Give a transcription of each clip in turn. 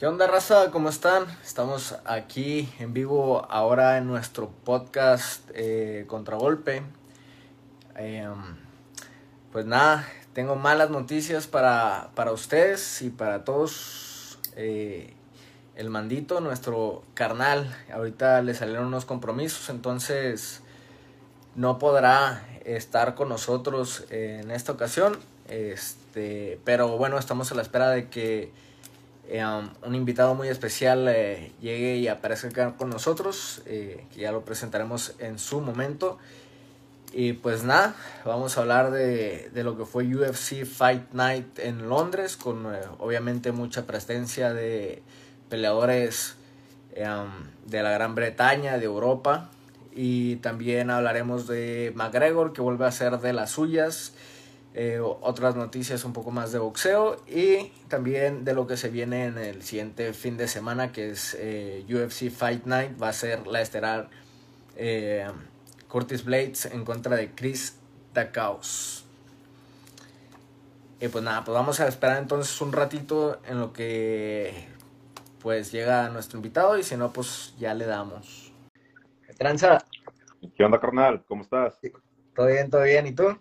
¿Qué onda, raza? ¿Cómo están? Estamos aquí en vivo ahora en nuestro podcast eh, Contragolpe. Em, pues nada, tengo malas noticias para, para ustedes y para todos. Eh, el mandito, nuestro carnal, ahorita le salieron unos compromisos, entonces no podrá estar con nosotros en esta ocasión. Este, pero bueno, estamos a la espera de que eh, um, un invitado muy especial eh, llegue y aparezca acá con nosotros, eh, que ya lo presentaremos en su momento. Y pues nada, vamos a hablar de, de lo que fue UFC Fight Night en Londres, con obviamente mucha presencia de peleadores um, de la Gran Bretaña, de Europa. Y también hablaremos de McGregor, que vuelve a ser de las suyas. Eh, otras noticias un poco más de boxeo y también de lo que se viene en el siguiente fin de semana que es eh, UFC Fight Night va a ser la estelar eh, Curtis Blades en contra de Chris Dakaos y pues nada pues vamos a esperar entonces un ratito en lo que pues llega nuestro invitado y si no pues ya le damos tranza ¿qué onda carnal? ¿cómo estás? todo bien todo bien ¿y tú?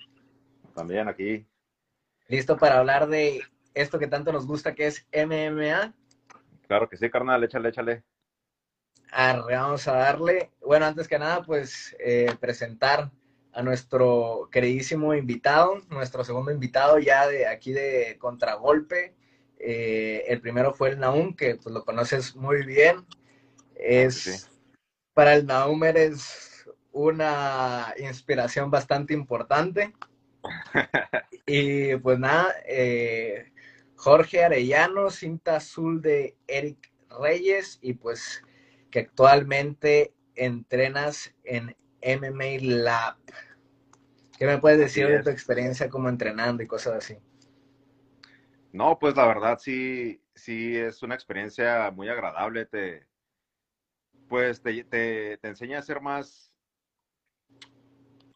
También aquí. ¿Listo para hablar de esto que tanto nos gusta que es MMA? Claro que sí, carnal, échale, échale. Arre, vamos a darle. Bueno, antes que nada, pues eh, presentar a nuestro queridísimo invitado, nuestro segundo invitado ya de aquí de Contragolpe. Eh, el primero fue el Naum, que pues lo conoces muy bien. Es para el Naum eres una inspiración bastante importante. y pues nada, eh, Jorge Arellano, cinta azul de Eric Reyes y pues que actualmente entrenas en MMA Lab. ¿Qué me puedes decir de tu experiencia como entrenando y cosas así? No, pues la verdad sí, sí es una experiencia muy agradable. Te, pues te, te, te enseña a ser más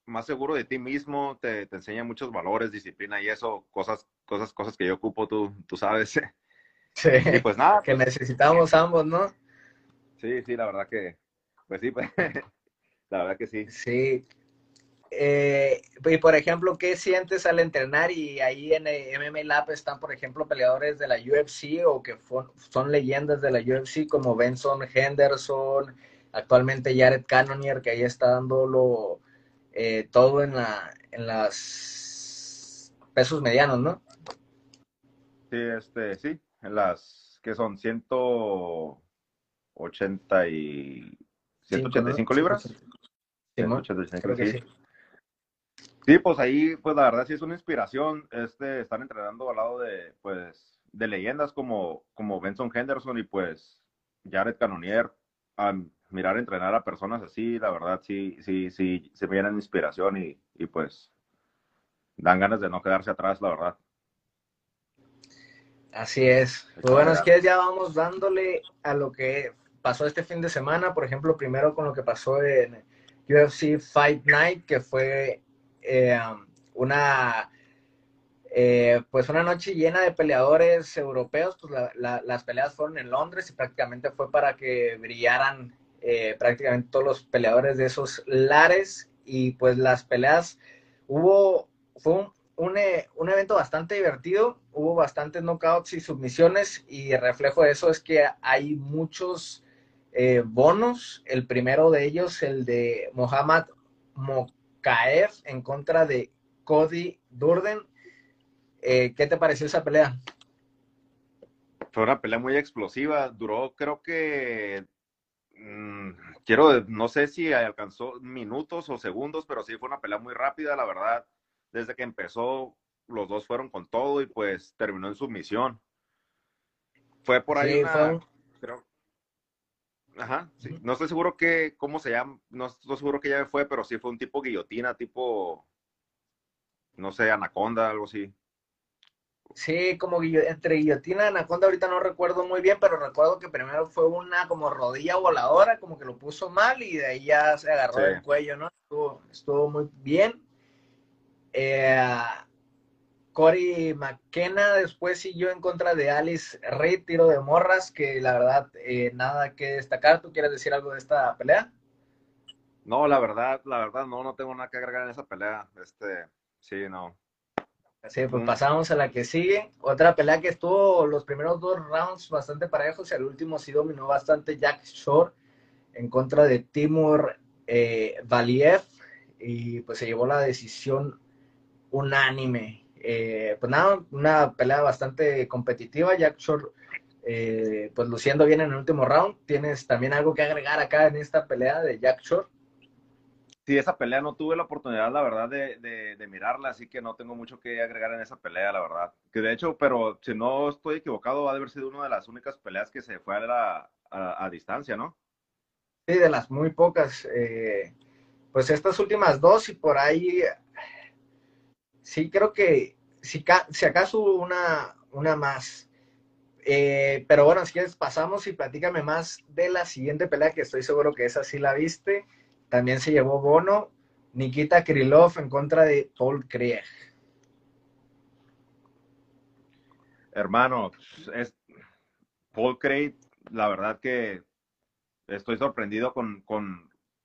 más seguro de ti mismo, te, te, enseña muchos valores, disciplina y eso, cosas, cosas, cosas que yo ocupo, tú, tú sabes. Sí. Y pues nada. Que pues necesitamos ambos, ¿no? Sí, sí, la verdad que, pues sí, pues, la verdad que sí. Sí. Eh, y por ejemplo, ¿qué sientes al entrenar? Y ahí en MMA Lab están, por ejemplo, peleadores de la UFC o que son leyendas de la UFC como Benson Henderson, actualmente Jared Cannonier, que ahí está dando lo, eh, todo en, la, en las pesos medianos, ¿no? Sí, este, sí, en las que son 180 y 185 libras. Sí, 185, sí. sí. sí. pues ahí, pues la verdad sí es una inspiración, este, estar entrenando al lado de, pues, de leyendas como, como Benson Henderson y pues Jared Cannonier, mirar entrenar a personas así, la verdad sí, sí, sí, se me llenan inspiración y, y pues dan ganas de no quedarse atrás, la verdad. Así es. Pues bueno, es que ya vamos dándole a lo que pasó este fin de semana, por ejemplo, primero con lo que pasó en UFC Fight Night, que fue eh, una eh, pues una noche llena de peleadores europeos, pues las peleas fueron en Londres y prácticamente fue para que brillaran eh, prácticamente todos los peleadores de esos lares y pues las peleas hubo, fue un, eh, un, evento bastante divertido, hubo bastantes knockouts y submisiones y reflejo de eso es que hay muchos eh, bonos, el primero de ellos, el de Mohamed Mokaev en contra de Cody Durden. ¿Qué te pareció esa pelea? Fue una pelea muy explosiva, duró creo que quiero, no sé si alcanzó minutos o segundos, pero sí fue una pelea muy rápida, la verdad. Desde que empezó, los dos fueron con todo y pues terminó en submisión. Fue por ahí una, Ajá, sí. No estoy seguro que, ¿cómo se llama? No estoy seguro que ya fue, pero sí fue un tipo guillotina, tipo, no sé, anaconda, algo así. Sí, como entre guillotina y anaconda, ahorita no recuerdo muy bien, pero recuerdo que primero fue una como rodilla voladora, como que lo puso mal y de ahí ya se agarró el cuello, ¿no? Estuvo, estuvo muy bien. Eh, Cory McKenna después siguió en contra de Alice Reid, tiro de morras, que la verdad, eh, nada que destacar. ¿Tú quieres decir algo de esta pelea? No, la verdad, la verdad, no, no tengo nada que agregar en esa pelea. Este, sí, no. Sí, pues pasamos a la que sigue. Otra pelea que estuvo los primeros dos rounds bastante parejos y al último sí dominó bastante Jack Shore en contra de Timur eh, Valiev y pues se llevó la decisión unánime. Eh, pues nada, una pelea bastante competitiva. Jack Shore eh, pues luciendo bien en el último round. ¿Tienes también algo que agregar acá en esta pelea de Jack Shore? Sí, esa pelea no tuve la oportunidad, la verdad, de, de, mirarla, así que no tengo mucho que agregar en esa pelea, la verdad. Que de hecho, pero si no estoy equivocado, va a haber sido una de las únicas peleas que se fue a, a, distancia, ¿no? Sí, de las muy pocas. Eh, pues estas últimas dos y por ahí, sí creo que si, si acaso una, una más. Eh, pero bueno, si quieres pasamos y platícame más de la siguiente pelea que estoy seguro que esa sí la viste. También se llevó Bono, Nikita Krylov en contra de Paul Krieg. Hermano, es Paul Craig, la verdad que estoy sorprendido con,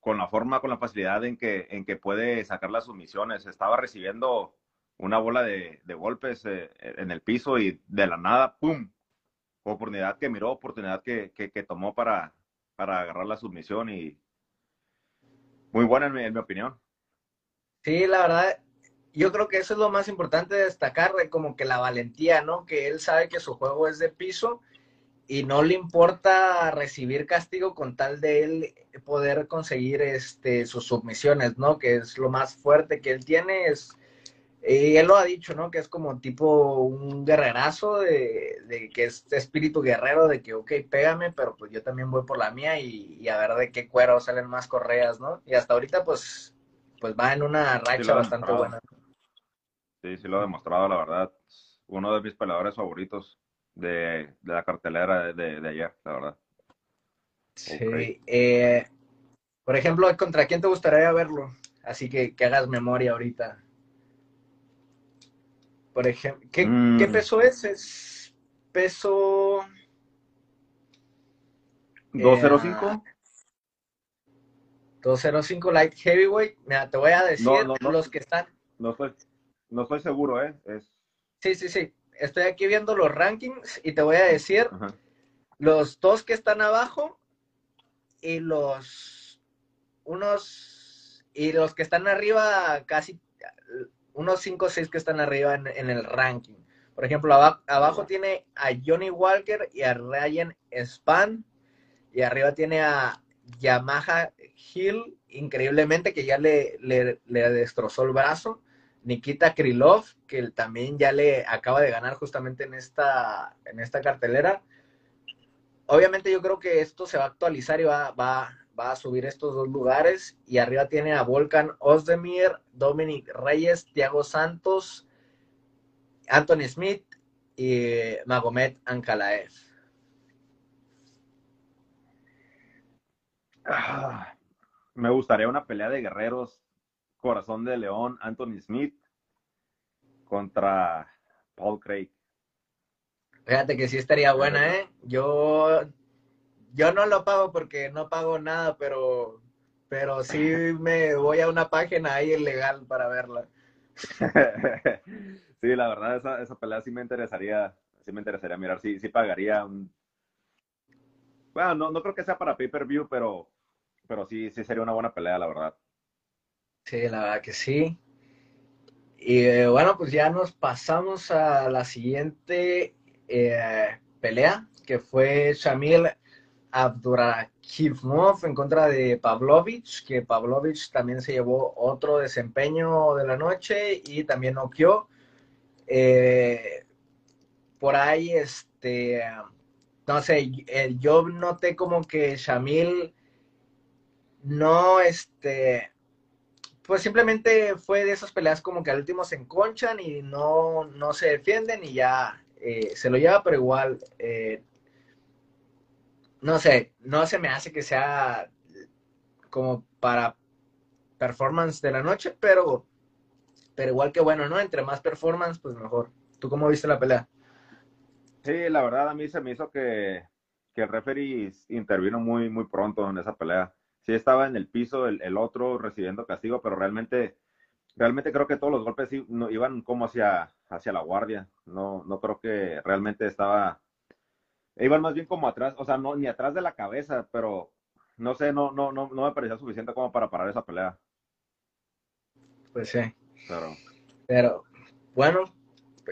la forma, con la facilidad en que, en que puede sacar las sumisiones. Estaba recibiendo una bola de, golpes eh, en el piso y de la nada, ¡pum! Oportunidad que miró, oportunidad que, tomó para, para agarrar la submisión y, muy buena en mi, opinión. Sí, la verdad, yo creo que eso es lo más importante de destacar, como que la valentía, ¿no? Que él sabe que su juego es de piso y no le importa recibir castigo con tal de él poder conseguir este, sus submisiones, ¿no? Que es lo más fuerte que él tiene, es y él lo ha dicho, ¿no? Que es como tipo un guerrerazo, de, que es espíritu guerrero, de que, ok, pégame, pero pues yo también voy por la mía y, a ver de qué cuero salen más correas, ¿no? Y hasta ahorita, pues, pues va en una racha bastante buena. Sí, sí lo ha demostrado, la verdad. Uno de mis peleadores favoritos de, la cartelera de, ayer, la verdad. Sí. Eh, por ejemplo, ¿contra quién te gustaría verlo? Así que que hagas memoria ahorita. Por ejemplo, ¿qué, mm. peso es? Es peso... 205. 205 light heavyweight. Mira, te voy a decir los que están. No estoy, no estoy seguro, ¿eh? Es... Sí, sí, sí. Estoy aquí viendo los rankings y te voy a decir los dos que están abajo y los unos y los que están arriba casi unos 5 o 6 que están arriba en, el ranking. Por ejemplo, abajo tiene a Johnny Walker y a Ryan Span. Y arriba tiene a Yamaha Hill, increíblemente, que ya le, le, destrozó el brazo. Nikita Krylov, que también ya le acaba de ganar justamente en esta, en esta cartelera. Obviamente yo creo que esto se va a actualizar y va, va, va a subir estos dos lugares. Y arriba tiene a Volkan Ozdemir, Dominic Reyes, Thiago Santos, Anthony Smith y Magomed Ankalaev. Ah, me gustaría una pelea de guerreros, Corazón de León, Anthony Smith contra Paul Craig. Fíjate que sí estaría buena, ¿eh? Yo yo no lo pago porque no pago nada, pero, pero sí me voy a una página ahí ilegal para verla. sí, la verdad, esa, esa pelea sí me interesaría, sí me interesaría mirar, sí, sí pagaría un... Bueno, no, no creo que sea para pay-per-view, pero, pero sí, sí sería una buena pelea, la verdad. Sí, la verdad que sí. Y eh, bueno, pues ya nos pasamos a la siguiente eh, pelea, que fue Shamil Abdurakimov en contra de Pavlovich, que Pavlovich también se llevó otro desempeño de la noche y también noqueó. Eh, por ahí, este, no sé, yo noté como que Shamil no, este, pues simplemente fue de esas peleas como que al último se enconchan y no, no se defienden y ya eh, se lo lleva, pero igual eh, no sé, no se me hace que sea como para performance de la noche, pero, pero igual que bueno, ¿no? Entre más performance, pues mejor. ¿Tú cómo viste la pelea? Sí, la verdad a mí se me hizo que, que el referee intervino muy, muy pronto en esa pelea. Sí estaba en el piso el, el otro recibiendo castigo, pero realmente, realmente creo que todos los golpes iban como hacia, hacia la guardia. No, no creo que realmente estaba, iban más bien como atrás, o sea, no, ni atrás de la cabeza, pero no sé, no, no, no, no me parecía suficiente como para parar esa pelea. Pues sí. Claro. Pero, bueno,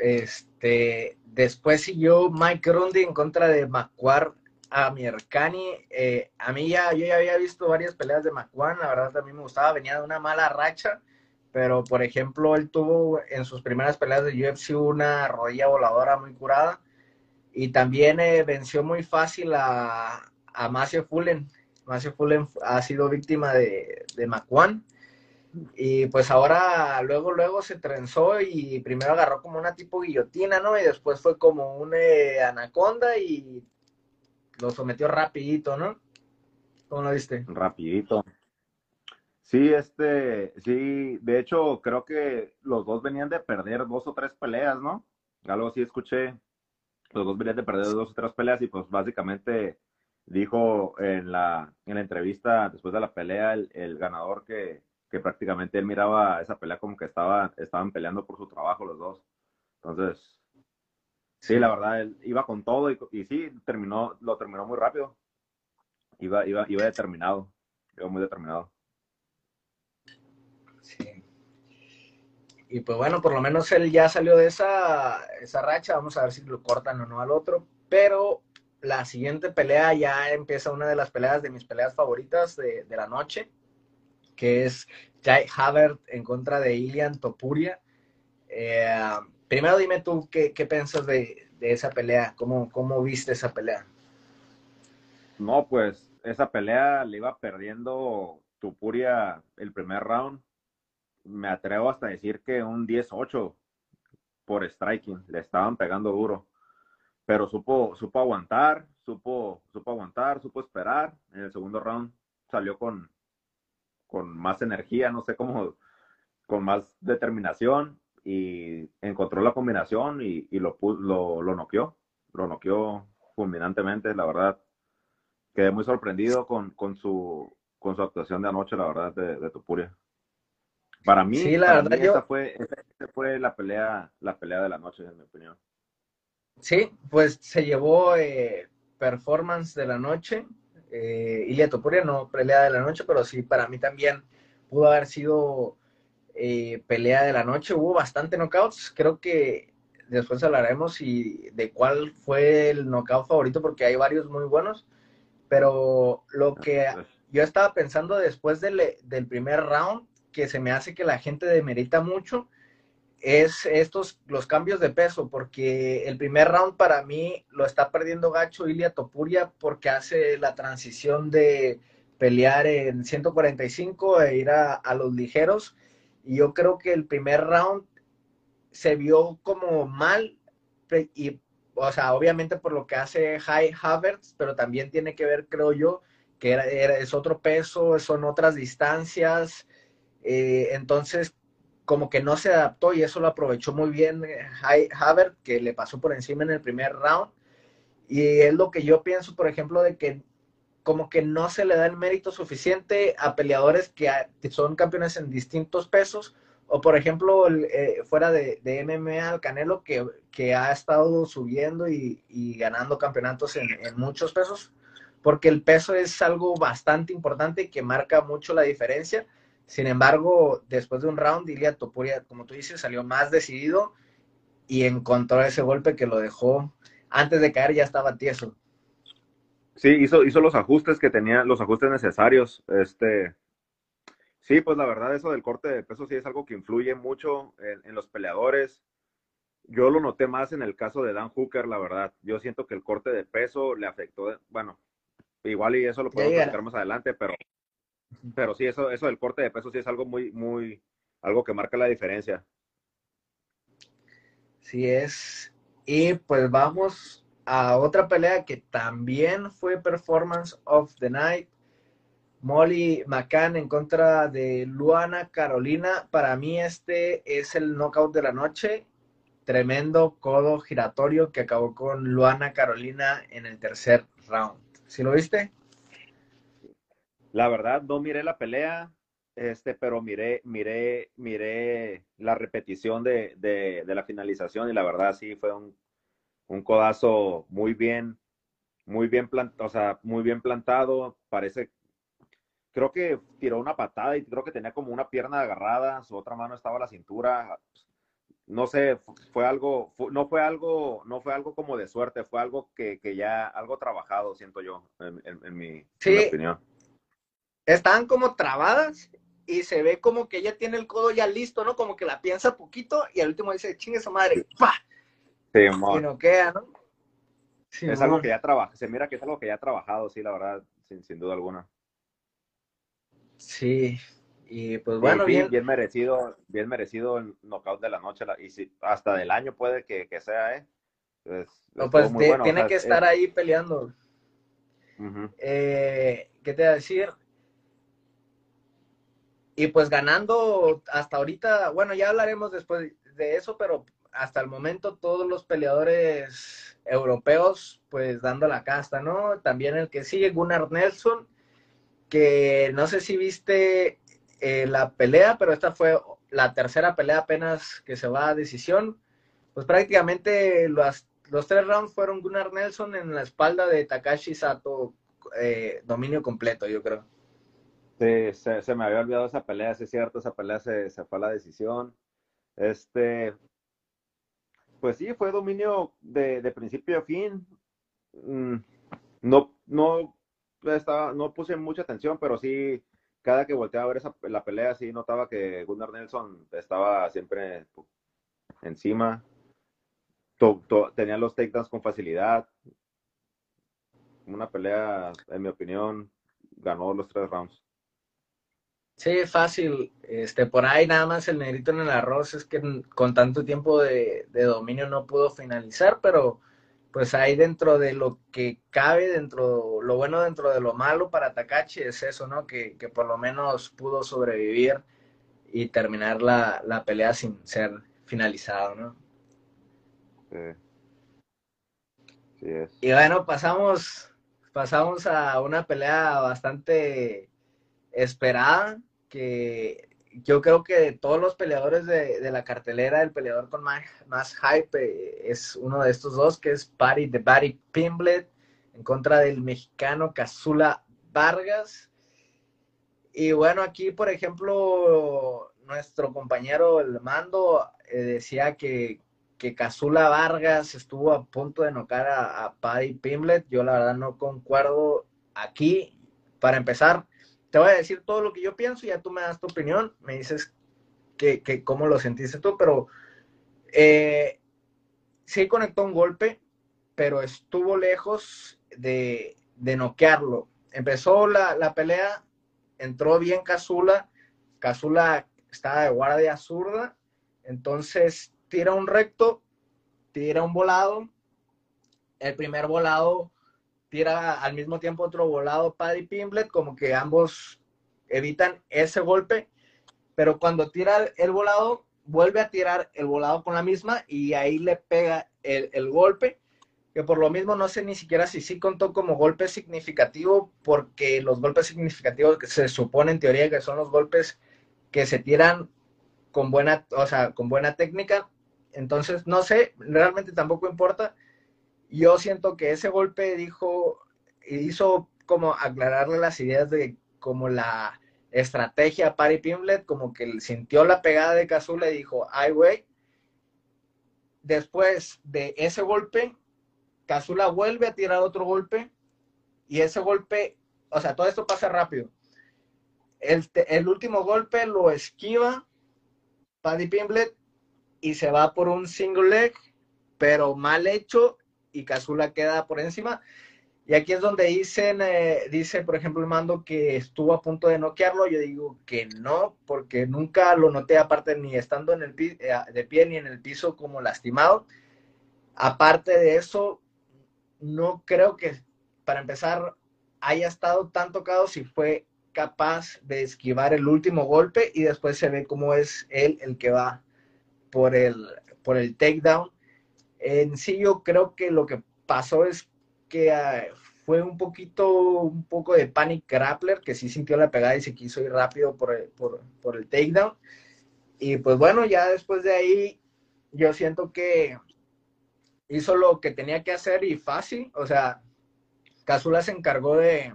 este, después siguió Mike Grundy en contra de Macuar a Miercani. Eh, a mí ya, yo ya había visto varias peleas de Macuan, la verdad también me gustaba, venía de una mala racha, pero por ejemplo, él tuvo en sus primeras peleas de UFC una rodilla voladora muy curada y también eh, venció muy fácil a, a Macio Fullen. Macio Fullen ha sido víctima de, de Macuan y pues ahora, luego, luego se trenzó y primero agarró como una tipo guillotina, ¿no? Y después fue como un eh, anaconda y lo sometió rapidito, ¿no? ¿Cómo lo viste? Rapidito. Sí, este, sí, de hecho creo que los dos venían de perder dos o tres peleas, ¿no? Algo así escuché. Los dos venían de perder dos o tres peleas y pues básicamente dijo en la, en la entrevista después de la pelea el ganador que, que prácticamente él miraba esa pelea como que estaba, estaban peleando por su trabajo los dos. Entonces, sí, la verdad, él iba con todo y, y sí, terminó, lo terminó muy rápido. Iba, iba, iba determinado, iba muy determinado. Sí. Y pues bueno, por lo menos él ya salió de esa, esa racha. Vamos a ver si lo cortan o no al otro. Pero la siguiente pelea ya empieza una de las peleas de mis peleas favoritas de, de la noche que es Jai Havert en contra de Ilian Topuria. Eh, primero dime tú qué, qué piensas de, esa pelea, ¿Cómo, cómo viste esa pelea. No, pues esa pelea le iba perdiendo Topuria el primer round. Me atrevo hasta decir que un 10-8 por striking, le estaban pegando duro. Pero supo, supo aguantar, supo, supo aguantar, supo esperar. En el segundo round salió con, con más energía, no sé cómo, con más determinación y encontró la combinación y, y lo, lo, lo noqueó, lo noqueó fulminantemente, la verdad. Quedé muy sorprendido con, con, su, con su actuación de anoche, la verdad, de, de Tupuria. Para mí, sí, la verdad, esa, fue, esa fue la pelea, la pelea de la noche, en mi opinión. Sí, pues se llevó eh, performance de la noche eh, Ilia Topuria no pelea de la noche, pero sí, para mí también pudo haber sido eh, pelea de la noche. Hubo bastante knockouts. Creo que después hablaremos y de cuál fue el knockout favorito, porque hay varios muy buenos. Pero lo que yo estaba pensando después del, del primer round, que se me hace que la gente demerita mucho, es estos, los cambios de peso, porque el primer round para mí lo está perdiendo Gacho Ilia Topuria porque hace la transición de pelear en 145 e ir a, los ligeros. Y yo creo que el primer round se vio como mal, y, o sea, obviamente por lo que hace High Havertz, pero también tiene que ver, creo yo, que es otro peso, son otras distancias. Eh, entonces, como que no se adaptó y eso lo aprovechó muy bien eh, Havert, que le pasó por encima en el primer round. Y es lo que yo pienso, por ejemplo, de que como que no se le da el mérito suficiente a peleadores que, son campeones en distintos pesos, o por ejemplo, eh, fuera de, de, MMA al Canelo, que, que ha estado subiendo y, ganando campeonatos en, en, muchos pesos, porque el peso es algo bastante importante que marca mucho la diferencia. Sin embargo, después de un round, Ilia Topuria, como tú dices, salió más decidido y encontró ese golpe que lo dejó antes de caer ya estaba tieso. Sí, hizo, hizo los ajustes que tenía, los ajustes necesarios. Este, sí, pues la verdad, eso del corte de peso sí es algo que influye mucho en, los peleadores. Yo lo noté más en el caso de Dan Hooker, la verdad. Yo siento que el corte de peso le afectó, bueno, igual y eso lo podemos ver más adelante, pero pero sí, eso, eso del corte de peso sí es algo muy, muy, algo que marca la diferencia. Sí es. Y pues vamos a otra pelea que también fue Performance of the Night. Molly McCann en contra de Luana Carolina. Para mí este es el knockout de la noche. Tremendo codo giratorio que acabó con Luana Carolina en el tercer round. ¿Sí lo viste? La verdad, no miré la pelea, este, pero miré, miré, miré la repetición de, de, la finalización y la verdad sí fue un, un codazo muy bien, muy bien plantado, o sea, muy bien plantado. Parece creo que tiró una patada y creo que tenía como una pierna agarrada, su otra mano estaba a la cintura. No sé, fue algo, no fue algo, no fue algo como de suerte, fue algo que, ya, algo trabajado, siento yo, en, mi, opinión. Están como trabadas y se ve como que ella tiene el codo ya listo, ¿no? Como que la piensa poquito y al último dice, chingue su madre, ¡pa! Sí, y no queda, ¿no? es algo que ya trabaja, se mira que es algo que ya ha trabajado, sí, la verdad, sin, sin duda alguna. Sí, y pues bueno, bien, bien, merecido, bien merecido el knockout de la noche, y si, hasta del año puede que, sea, ¿eh? no, pues tiene que estar ahí peleando. Eh, ¿Qué te voy a decir? Y pues ganando hasta ahorita, bueno, ya hablaremos después de eso, pero hasta el momento todos los peleadores europeos, pues dando la casta, ¿no? También el que sigue, Gunnar Nelson, que no sé si viste eh, la pelea, pero esta fue la tercera pelea apenas que se va a decisión. Pues prácticamente los, los tres rounds fueron Gunnar Nelson en la espalda de Takashi Sato, eh, dominio completo, yo creo. Sí, se, me había olvidado esa pelea, sí es cierto, esa pelea se, se fue a la decisión. Este, pues sí, fue dominio de, de principio a fin. Mm, no, no estaba, no puse mucha atención, pero sí, cada que volteaba a ver esa, la pelea, sí notaba que Gunnar Nelson estaba siempre encima. tenía los takedowns con facilidad. Una pelea, en mi opinión, ganó los tres rounds. Sí, fácil. Este, por ahí nada más el negrito en el arroz es que con tanto tiempo de, de dominio no pudo finalizar, pero pues ahí dentro de lo que cabe, dentro, lo bueno dentro de lo malo para Takachi es eso, ¿no? Que, por lo menos pudo sobrevivir y terminar la, pelea sin ser finalizado, ¿no? Sí. es. Y bueno, pasamos, pasamos a una pelea bastante esperada, que yo creo que de todos los peleadores de, la cartelera, el peleador con más, hype eh, es uno de estos dos, que es Barry de Barry Pimblet, en contra del mexicano Casula Vargas. Y bueno, aquí, por ejemplo, nuestro compañero El Mando eh, decía que, que Casula Vargas estuvo a punto de nocar a, a Paddy Pimblet. Yo la verdad no concuerdo aquí. Para empezar, te voy a decir todo lo que yo pienso y ya tú me das tu opinión, me dices que, cómo lo sentiste tú, pero eh, sí conectó un golpe, pero estuvo lejos de, de noquearlo. Empezó la, pelea, entró bien Casula, Casula estaba de guardia zurda, entonces tira un recto, tira un volado, el primer volado tira al mismo tiempo otro volado Paddy Pimblet, como que ambos evitan ese golpe, pero cuando tira el volado, vuelve a tirar el volado con la misma y ahí le pega el, golpe, que por lo mismo no sé ni siquiera si sí contó como golpe significativo, porque los golpes significativos que se supone en teoría que son los golpes que se tiran con buena, o sea, con buena técnica, entonces no sé, realmente tampoco importa yo siento que ese golpe dijo, hizo como aclararle las ideas de como la estrategia a Patty Pimblet, como que sintió la pegada de Cazula y dijo, ay, güey. Después de ese golpe, Cazula vuelve a tirar otro golpe y ese golpe, o sea, todo esto pasa rápido. El, el último golpe lo esquiva Paddy Pimblet y se va por un single leg, pero mal hecho y Cazula queda por encima. Y aquí es donde dicen, eh, dice, por ejemplo, el mando que estuvo a punto de noquearlo. Yo digo que no, porque nunca lo noté, aparte ni estando en el eh, de pie ni en el piso como lastimado. Aparte de eso, no creo que, para empezar, haya estado tan tocado si fue capaz de esquivar el último golpe y después se ve cómo es él el que va por el, por el takedown. En sí yo creo que lo que pasó es que ah, fue un poquito, un poco de panic grappler, que sí sintió la pegada y se quiso ir rápido por el, por, por el takedown. Y pues bueno, ya después de ahí, yo siento que hizo lo que tenía que hacer y fácil. O sea, Cazula se encargó de,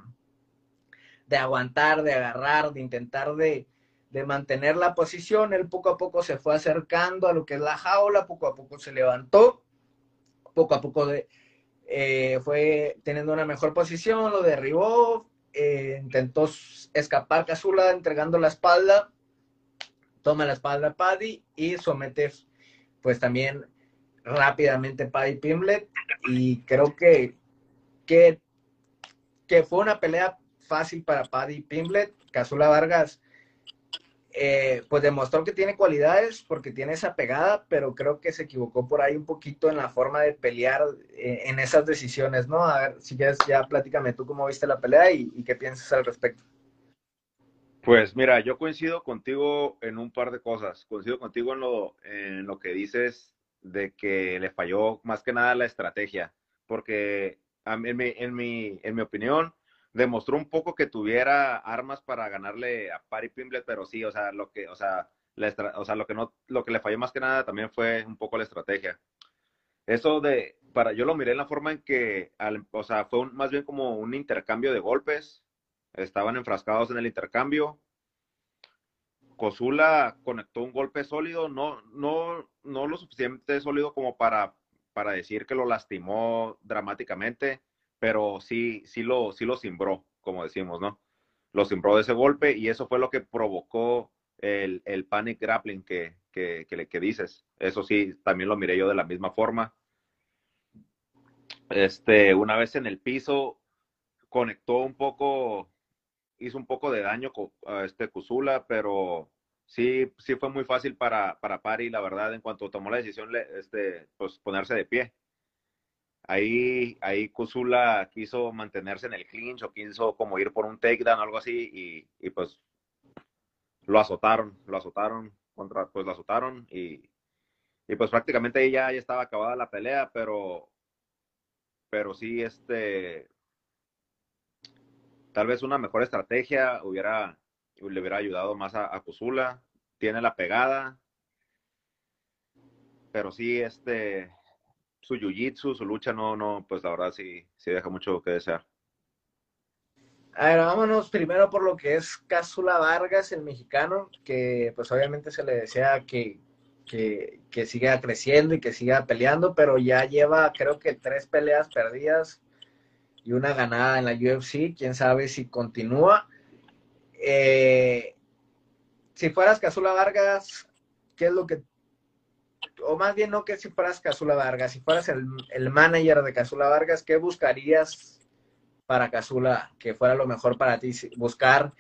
de aguantar, de agarrar, de intentar de, de mantener la posición. Él poco a poco se fue acercando a lo que es la jaula, poco a poco se levantó, poco a poco eh, fue teniendo una mejor posición, lo derribó, eh, intentó escapar Cazula entregando la espalda, toma la espalda a Paddy y somete pues también rápidamente Paddy Pimblet y creo que, que, fue una pelea fácil para Paddy Pimblet. Cazula Vargas eh, pues demostró que tiene cualidades porque tiene esa pegada, pero creo que se equivocó por ahí un poquito en la forma de pelear eh, en esas decisiones, ¿no? A ver, si quieres, ya platícame tú cómo viste la pelea y, qué piensas al respecto. Pues mira, yo coincido contigo en un par de cosas. Coincido contigo en lo, en lo que dices de que le falló más que nada la estrategia, porque en mi, en mi, en mi opinión, demostró un poco que tuviera armas para ganarle a Pari Pimblet, pero sí, o sea, lo que, o sea, o sea, lo que no, lo que le falló más que nada también fue un poco la estrategia. Eso de, para, yo lo miré en la forma en que, o sea, fue más bien como un intercambio de golpes, estaban enfrascados en el intercambio. Cosula conectó un golpe sólido, no, no, no lo suficiente sólido como para, para decir que lo lastimó dramáticamente, pero sí, sí lo, sí lo cimbró, como decimos, ¿no? Lo cimbró de ese golpe y eso fue lo que provocó el, el panic grappling que, que, que, dices. Eso sí, también lo miré yo de la misma forma. Este, una vez en el piso, conectó un poco, hizo un poco de daño a este Cusula, pero sí, sí fue muy fácil para, para Pari, la verdad, en cuanto tomó la decisión, este, pues ponerse de pie ahí, ahí Kusula quiso mantenerse en el clinch o quiso como ir por un takedown o algo así y, pues lo azotaron, lo azotaron, contra, pues lo azotaron y, y pues prácticamente ahí ya, estaba acabada la pelea, pero, pero sí, este, tal vez una mejor estrategia hubiera, le hubiera ayudado más a, a Kusula, tiene la pegada, pero sí, este, su jiu-jitsu, su lucha, no, no, pues la verdad sí, sí deja mucho que desear. A ver, vámonos primero por lo que es Cásula Vargas, el mexicano, que pues obviamente se le desea que, que, siga creciendo y que siga peleando, pero ya lleva creo que tres peleas perdidas y una ganada en la UFC, quién sabe si continúa. Eh, si fueras Cásula Vargas, ¿qué es lo que o más bien no que si fueras Casula Vargas, si fueras el, el manager de Casula Vargas, ¿qué buscarías para Casula que fuera lo mejor para ti? ¿Buscar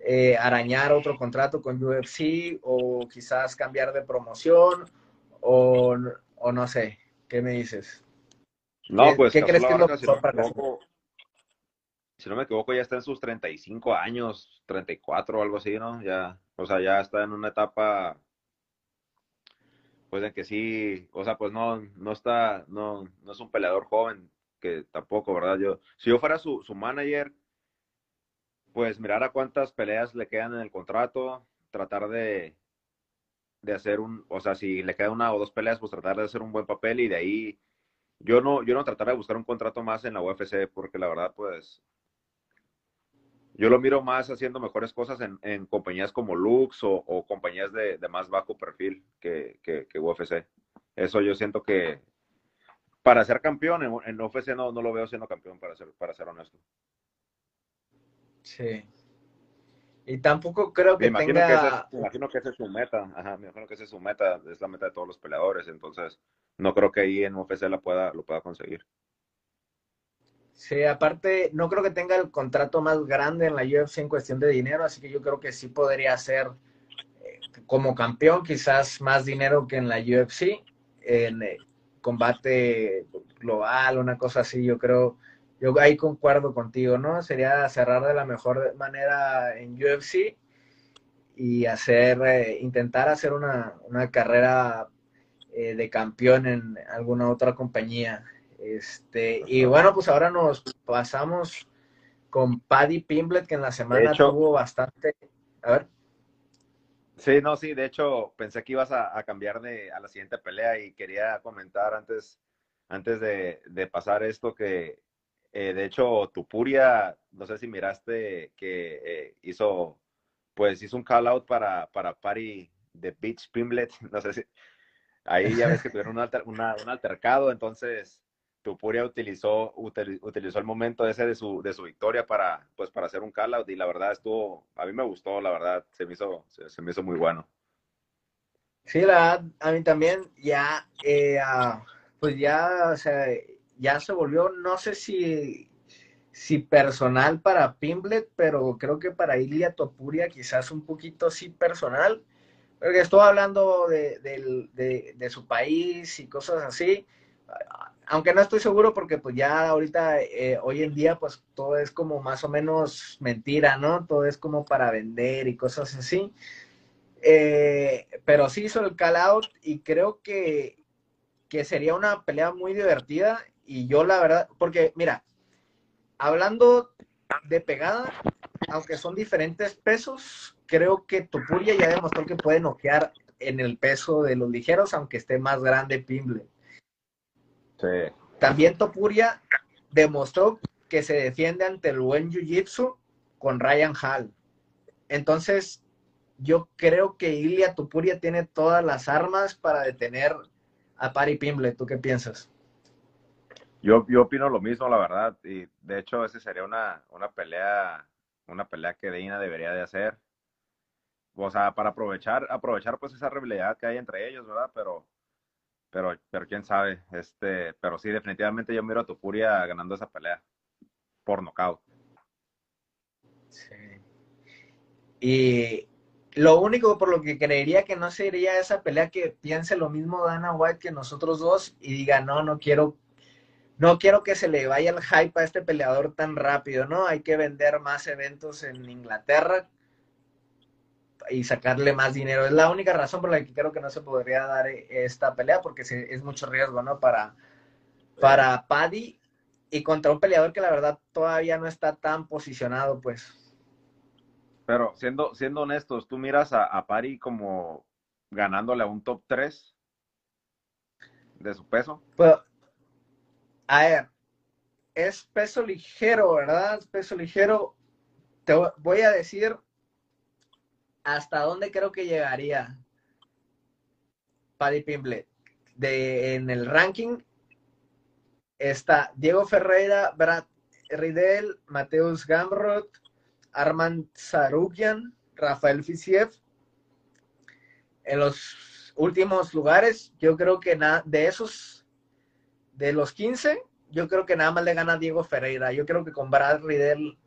eh, arañar otro contrato con UFC o quizás cambiar de promoción o, o no sé? ¿Qué me dices? No, pues ¿qué crees que es lo mejor si para Si no me equivoco, ya está en sus 35 años, 34 o algo así, ¿no? Ya, o sea, ya está en una etapa pues en que sí, o sea, pues no, no está, no, no es un peleador joven, que tampoco, ¿verdad? Yo, si yo fuera su, su manager, pues mirar a cuántas peleas le quedan en el contrato, tratar de, de hacer un, o sea, si le queda una o dos peleas, pues tratar de hacer un buen papel y de ahí, yo no, yo no tratar de buscar un contrato más en la UFC, porque la verdad, pues, yo lo miro más haciendo mejores cosas en, compañías como Lux o, compañías de, más bajo perfil que, que, UFC. Eso yo siento que para ser campeón en, UFC no, no lo veo siendo campeón, para ser, para ser honesto. Sí. Y tampoco creo que me imagino tenga... Que me imagino que esa es su meta. Ajá, me imagino que esa es su meta. Es la meta de todos los peleadores. Entonces, no creo que ahí en UFC la pueda, lo pueda conseguir. Sí, aparte, no creo que tenga el contrato más grande en la UFC en cuestión de dinero, así que yo creo que sí podría ser eh, como campeón, quizás más dinero que en la UFC, en eh, combate global, una cosa así, yo creo yo ahí concuerdo contigo, ¿no? Sería cerrar de la mejor manera en UFC y hacer, eh, intentar hacer una, carrera eh, de campeón en alguna otra compañía. Este, y bueno, pues ahora nos pasamos con Paddy Pimblet, que en la semana tuvo bastante. A ver. Sí, no, sí, de hecho pensé que ibas a, cambiar de, a la siguiente pelea y quería comentar antes, antes de, pasar esto que eh, de hecho Tupuria, no sé si miraste que eh, hizo, pues hizo un call out para, para Paddy de Beach Pimblet, no sé si, ahí ya ves que tuvieron un altercado, entonces Tupuria utilizó, utilizó el momento ese de su, de su victoria para, pues, para hacer un call out y la verdad estuvo, a mí me gustó, la verdad, se me hizo, se, me hizo muy bueno. Sí, la a mí también ya, eh, ah, pues ya, o sea, ya se volvió, no sé si, si personal para Pimblet, pero creo que para Ilia Topuria quizás un poquito sí personal, porque estuvo hablando de, de, de su país y cosas así aunque no estoy seguro porque pues ya ahorita, eh, hoy en día, pues todo es como más o menos mentira, ¿no? Todo es como para vender y cosas así. Eh, pero sí hizo el call out y creo que, que sería una pelea muy divertida y yo la verdad, porque mira, hablando de pegada, aunque son diferentes pesos, creo que Topuria ya demostró que puede noquear en el peso de los ligeros, aunque esté más grande Pimble. También Topuria demostró que se defiende ante el buen Jiu-Jitsu con Ryan Hall. Entonces, yo creo que Ilia Topuria tiene todas las armas para detener a Pari Pimble. ¿Tú qué piensas? Yo, yo opino lo mismo, la verdad. Y de hecho, ese sería una, una pelea, una pelea que Deina debería de hacer. O sea, para aprovechar, aprovechar pues esa rivalidad que hay entre ellos, ¿verdad? Pero pero, pero quién sabe, este, pero sí, definitivamente yo miro a Tupuria ganando esa pelea por nocaut. Sí. Y lo único por lo que creería que no sería esa pelea que piense lo mismo Dana White que nosotros dos y diga, no, no quiero, no quiero que se le vaya el hype a este peleador tan rápido, ¿no? Hay que vender más eventos en Inglaterra y sacarle más dinero. Es la única razón por la que creo que no se podría dar esta pelea, porque es mucho riesgo, ¿no? Para, para Paddy y contra un peleador que la verdad todavía no está tan posicionado, pues. Pero siendo, siendo honestos, ¿tú miras a, a Paddy como ganándole a un top 3 de su peso? Pues, a ver, es peso ligero, ¿verdad? peso ligero. Te voy a decir ¿hasta dónde creo que llegaría Paddy Pimble? En el ranking está Diego Ferreira, Brad Ridel, Mateus Gamrot, Armand Sarukian, Rafael Fisiev. En los últimos lugares, yo creo que de esos, de los 15, yo creo que nada más le gana Diego Ferreira. Yo creo que con Brad Ridel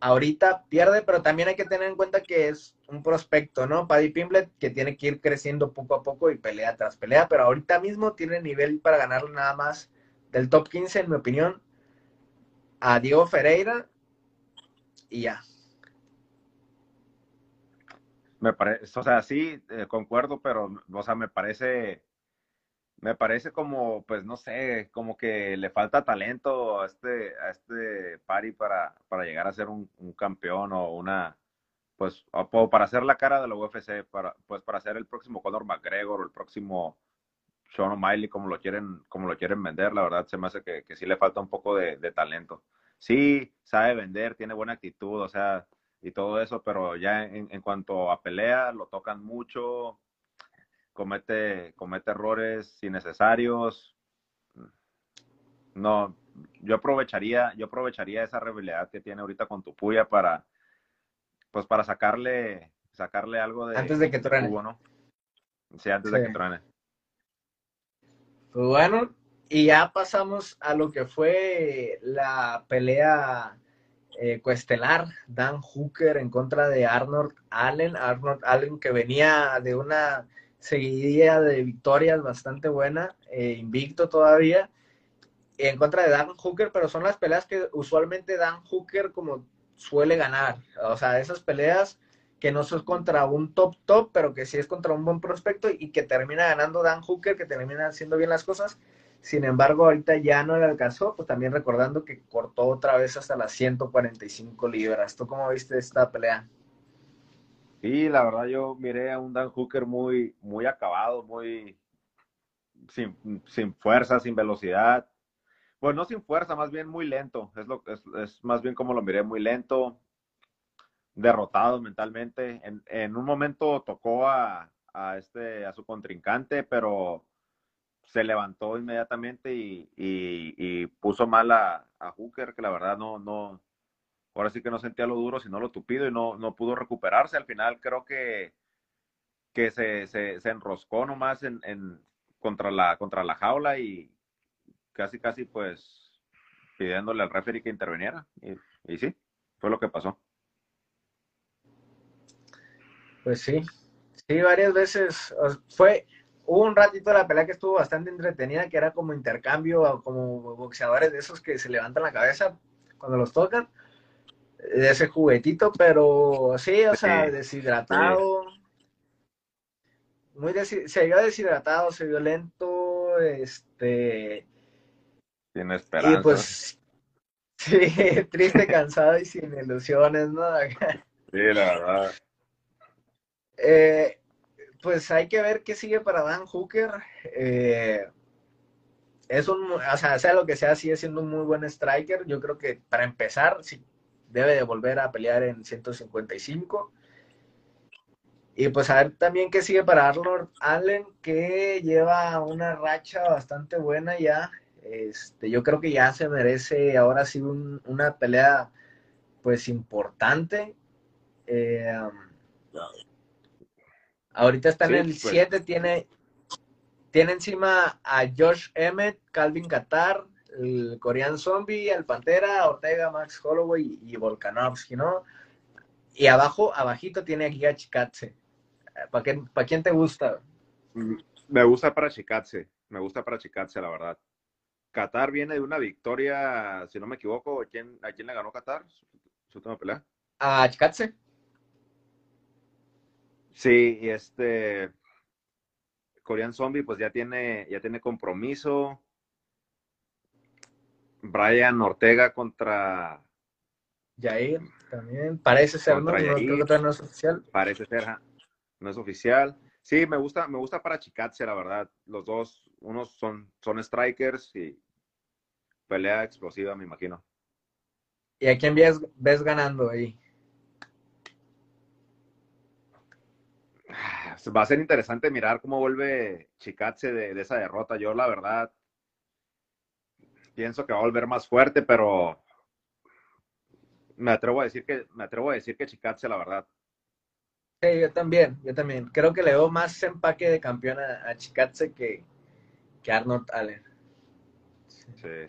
ahorita pierde, pero también hay que tener en cuenta que es un prospecto, ¿no? Paddy Pimblet, que tiene que ir creciendo poco a poco y pelea tras pelea, pero ahorita mismo tiene nivel para ganarle nada más del top 15, en mi opinión, a Diego Ferreira y ya. Me parece, o sea, sí, eh, concuerdo, pero, o sea, me parece me parece como, pues no sé, como que le falta talento a este, a este Pari para, para llegar a ser un, campeón o una, pues, o para hacer la cara de la UFC, para, pues para ser el próximo Conor McGregor o el próximo Sean O'Malley, como lo quieren, como lo quieren vender, la verdad se me hace que, que sí le falta un poco de, de talento. Sí, sabe vender, tiene buena actitud, o sea, y todo eso, pero ya en, en cuanto a pelea, lo tocan mucho, comete, comete errores innecesarios. No, yo aprovecharía, yo aprovecharía esa rivalidad que tiene ahorita con Tupuya para, pues para sacarle, sacarle algo de antes de que truene, ¿no? Sí, antes de que truene. Pues bueno, y ya pasamos a lo que fue la pelea eh, cuestelar, Dan Hooker en contra de Arnold Allen, Arnold Allen que venía de una seguidilla de victorias bastante buena, eh, invicto todavía. en contra de Dan Hooker, pero son las peleas que usualmente Dan Hooker como suele ganar. O sea, esas peleas que no son contra un top top, pero que sí es contra un buen prospecto y que termina ganando Dan Hooker, que termina haciendo bien las cosas. Sin embargo, ahorita ya no le alcanzó, pues también recordando que cortó otra vez hasta las 145 libras. ¿Tú cómo viste esta pelea? Sí, la verdad yo miré a un Dan Hooker muy, muy acabado, muy sin, sin fuerza, sin velocidad. Pues no sin fuerza, más bien muy lento. Es, lo, es, es más bien como lo miré, muy lento, derrotado mentalmente. En, en un momento tocó a, a, este, a su contrincante, pero se levantó inmediatamente y, y, y puso mal a, a, Hooker, que la verdad no, no, ahora sí que no sentía lo duro, sino lo tupido y no, no pudo recuperarse. Al final creo que, que se, se, se enroscó nomás en, en, contra, la, contra la jaula y casi, casi pues pidiéndole al referee que interviniera. Y, y sí, fue lo que pasó. Pues sí, sí, varias veces fue, hubo un ratito de la pelea que estuvo bastante entretenida, que era como intercambio, como boxeadores de esos que se levantan la cabeza cuando los tocan, ese juguetito, pero sí, o sea, deshidratado, muy se vio deshidratado, se vio lento, este... Sin esperanza. Y pues, sí, triste, cansado y sin ilusiones, ¿no? sí, la verdad. Eh, pues hay que ver qué sigue para Dan Hooker. Eh, es un, o sea, sea lo que sea, sigue siendo un muy buen striker. Yo creo que para empezar, sí, debe de volver a pelear en 155. Y pues a ver también qué sigue para Arnold Allen, que lleva una racha bastante buena ya. Este, yo creo que ya se merece ahora sí un, una pelea pues importante. Eh, Ahorita está en el 7, pues. tiene, tiene encima a Josh Emmett, Calvin Qatar, el Korean Zombie, el Pantera, Ortega, Max Holloway y Volkanovski, ¿no? Y abajo, abajito tiene aquí a Chikatse. ¿Para, ¿Para quién te gusta? Mm, me gusta para Chikatse, me gusta para Chikatse, la verdad. Qatar viene de una victoria, si no me equivoco, ¿a quién, a quién le ganó Qatar su última pelea? A Chikatse. Sí, y este Korean Zombie pues ya tiene, ya tiene compromiso. Brian Ortega contra Jair también. Parece ser, ¿no? no es oficial. Parece ser, no es oficial. Sí, me gusta, me gusta para Chikatse, la verdad. Los dos, unos son, son strikers y pelea explosiva, me imagino. ¿Y a quién ves, ves ganando ahí? va a ser interesante mirar cómo vuelve Chikatse de, de, esa derrota. Yo, la verdad, pienso que va a volver más fuerte, pero me atrevo a decir que, me atrevo a decir que Chikatse, la verdad. Sí, yo también, yo también. Creo que le veo más empaque de campeón a, a Chikatse que, que Arnold Allen. Sí.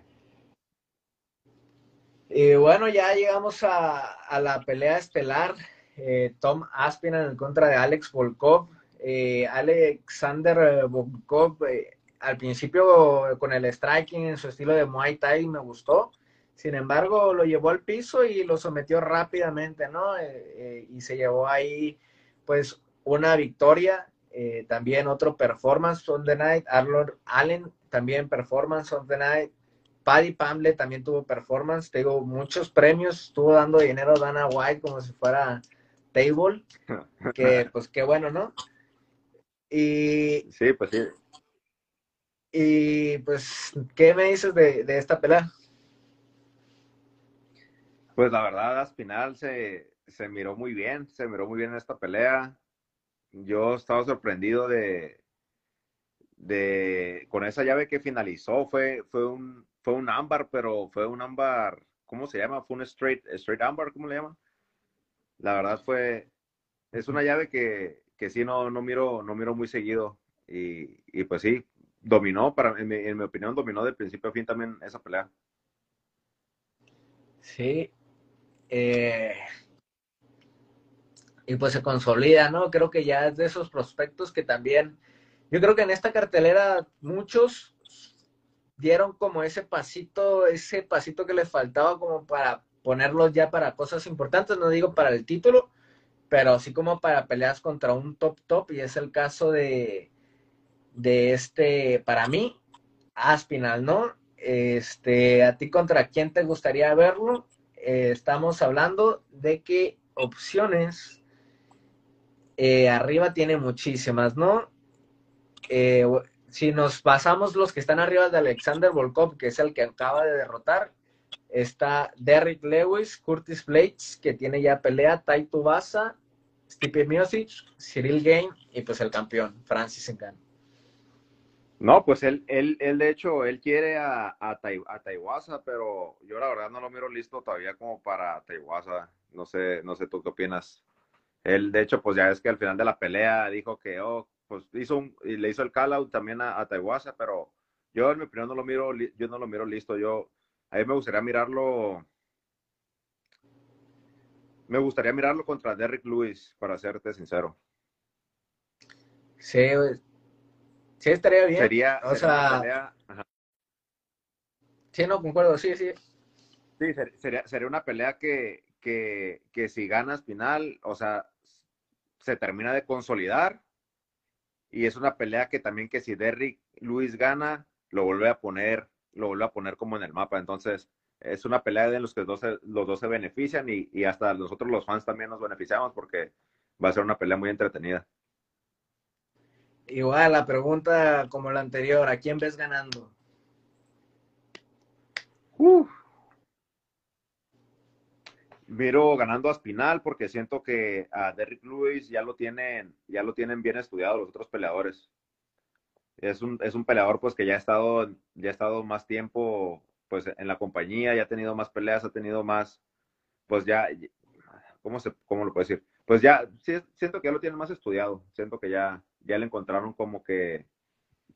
Y bueno, ya llegamos a, a la pelea estelar. Eh, Tom Aspinall en contra de Alex Volkov. Eh, Alexander Volkov, eh, al principio con el striking en su estilo de Muay Thai me gustó. Sin embargo, lo llevó al piso y lo sometió rápidamente, ¿no? Eh, y se llevó ahí, pues, una victoria. también otro performance on the night. Arnold Allen también performance on the night. Paddy Pamble también tuvo performance. Tengo muchos premios. Estuvo dando dinero a Dana White como si fuera table, que pues qué bueno, ¿no? Y, sí, pues sí. Y pues, ¿qué me dices de, de esta pelea? Pues la verdad, Aspinal se, se miró muy bien, se miró muy bien en esta pelea. Yo estaba sorprendido de, de con esa llave que finalizó. Fue, fue un, fue un ámbar, pero fue un ámbar, ¿cómo se llama? Fue un straight, straight ámbar, ¿cómo le llaman? la verdad fue, es una llave que, que sí no, no, miro, no miro muy seguido y, y pues sí, dominó, para, en mi, en mi, opinión, dominó de principio a fin también esa pelea. Sí. Eh, y pues se consolida, ¿no? Creo que ya es de esos prospectos que también, yo creo que en esta cartelera muchos dieron como ese pasito, ese pasito que les faltaba como para ponerlos ya para cosas importantes, no digo para el título, pero sí como para peleas contra un top top, y es el caso de, de este, para mí, Aspinal, ¿no? Este, ¿a ti contra quién te gustaría verlo? Eh, estamos hablando de que opciones eh, arriba tiene muchísimas, ¿no? Eh, si nos basamos los que están arriba de Alexander Volkov, que es el que acaba de derrotar, está Derrick Lewis, Curtis Blades, que tiene ya pelea, Taito Baza, Stipe Miocic, Cyril Gain y pues el campeón, Francis Ngannou. No, pues él, él, él de hecho, él quiere a, a, Taiwasa, pero yo la verdad no lo miro listo todavía como para Taiwasa. No sé, no sé tú qué opinas. Él, de hecho, pues ya es que al final de la pelea dijo que, oh, pues hizo un, y le hizo el call out también a, a Taiwasa, pero yo en mi opinión no lo miro, yo no lo miro listo. Yo, a mí me gustaría mirarlo, me gustaría mirarlo contra Derrick Lewis, para serte sincero. Sí, Sí, estaría bien. Sería, o sea, Sí, no, concuerdo, sí, sí. Sí, sería, sería una pelea que, que, que si ganas final, o sea, se termina de consolidar. Y es una pelea que también que si Derrick Luis gana, lo vuelve a poner, lo vuelve a poner como en el mapa. Entonces, es una pelea de los que los dos, los dos se benefician y, y hasta nosotros los fans también nos beneficiamos porque va a ser una pelea muy entretenida. Igual la pregunta como la anterior, ¿a quién ves ganando? Miro ganando a Spinal porque siento que a Derrick Lewis ya lo tienen, ya lo tienen bien estudiado los otros peleadores. Es un, es un peleador pues que ya ha estado, ya ha estado más tiempo pues en la compañía, ya ha tenido más peleas, ha tenido más, pues ya, ¿cómo se, cómo lo puedo decir? Pues ya, siento que ya lo tienen más estudiado, siento que ya, ya le encontraron como que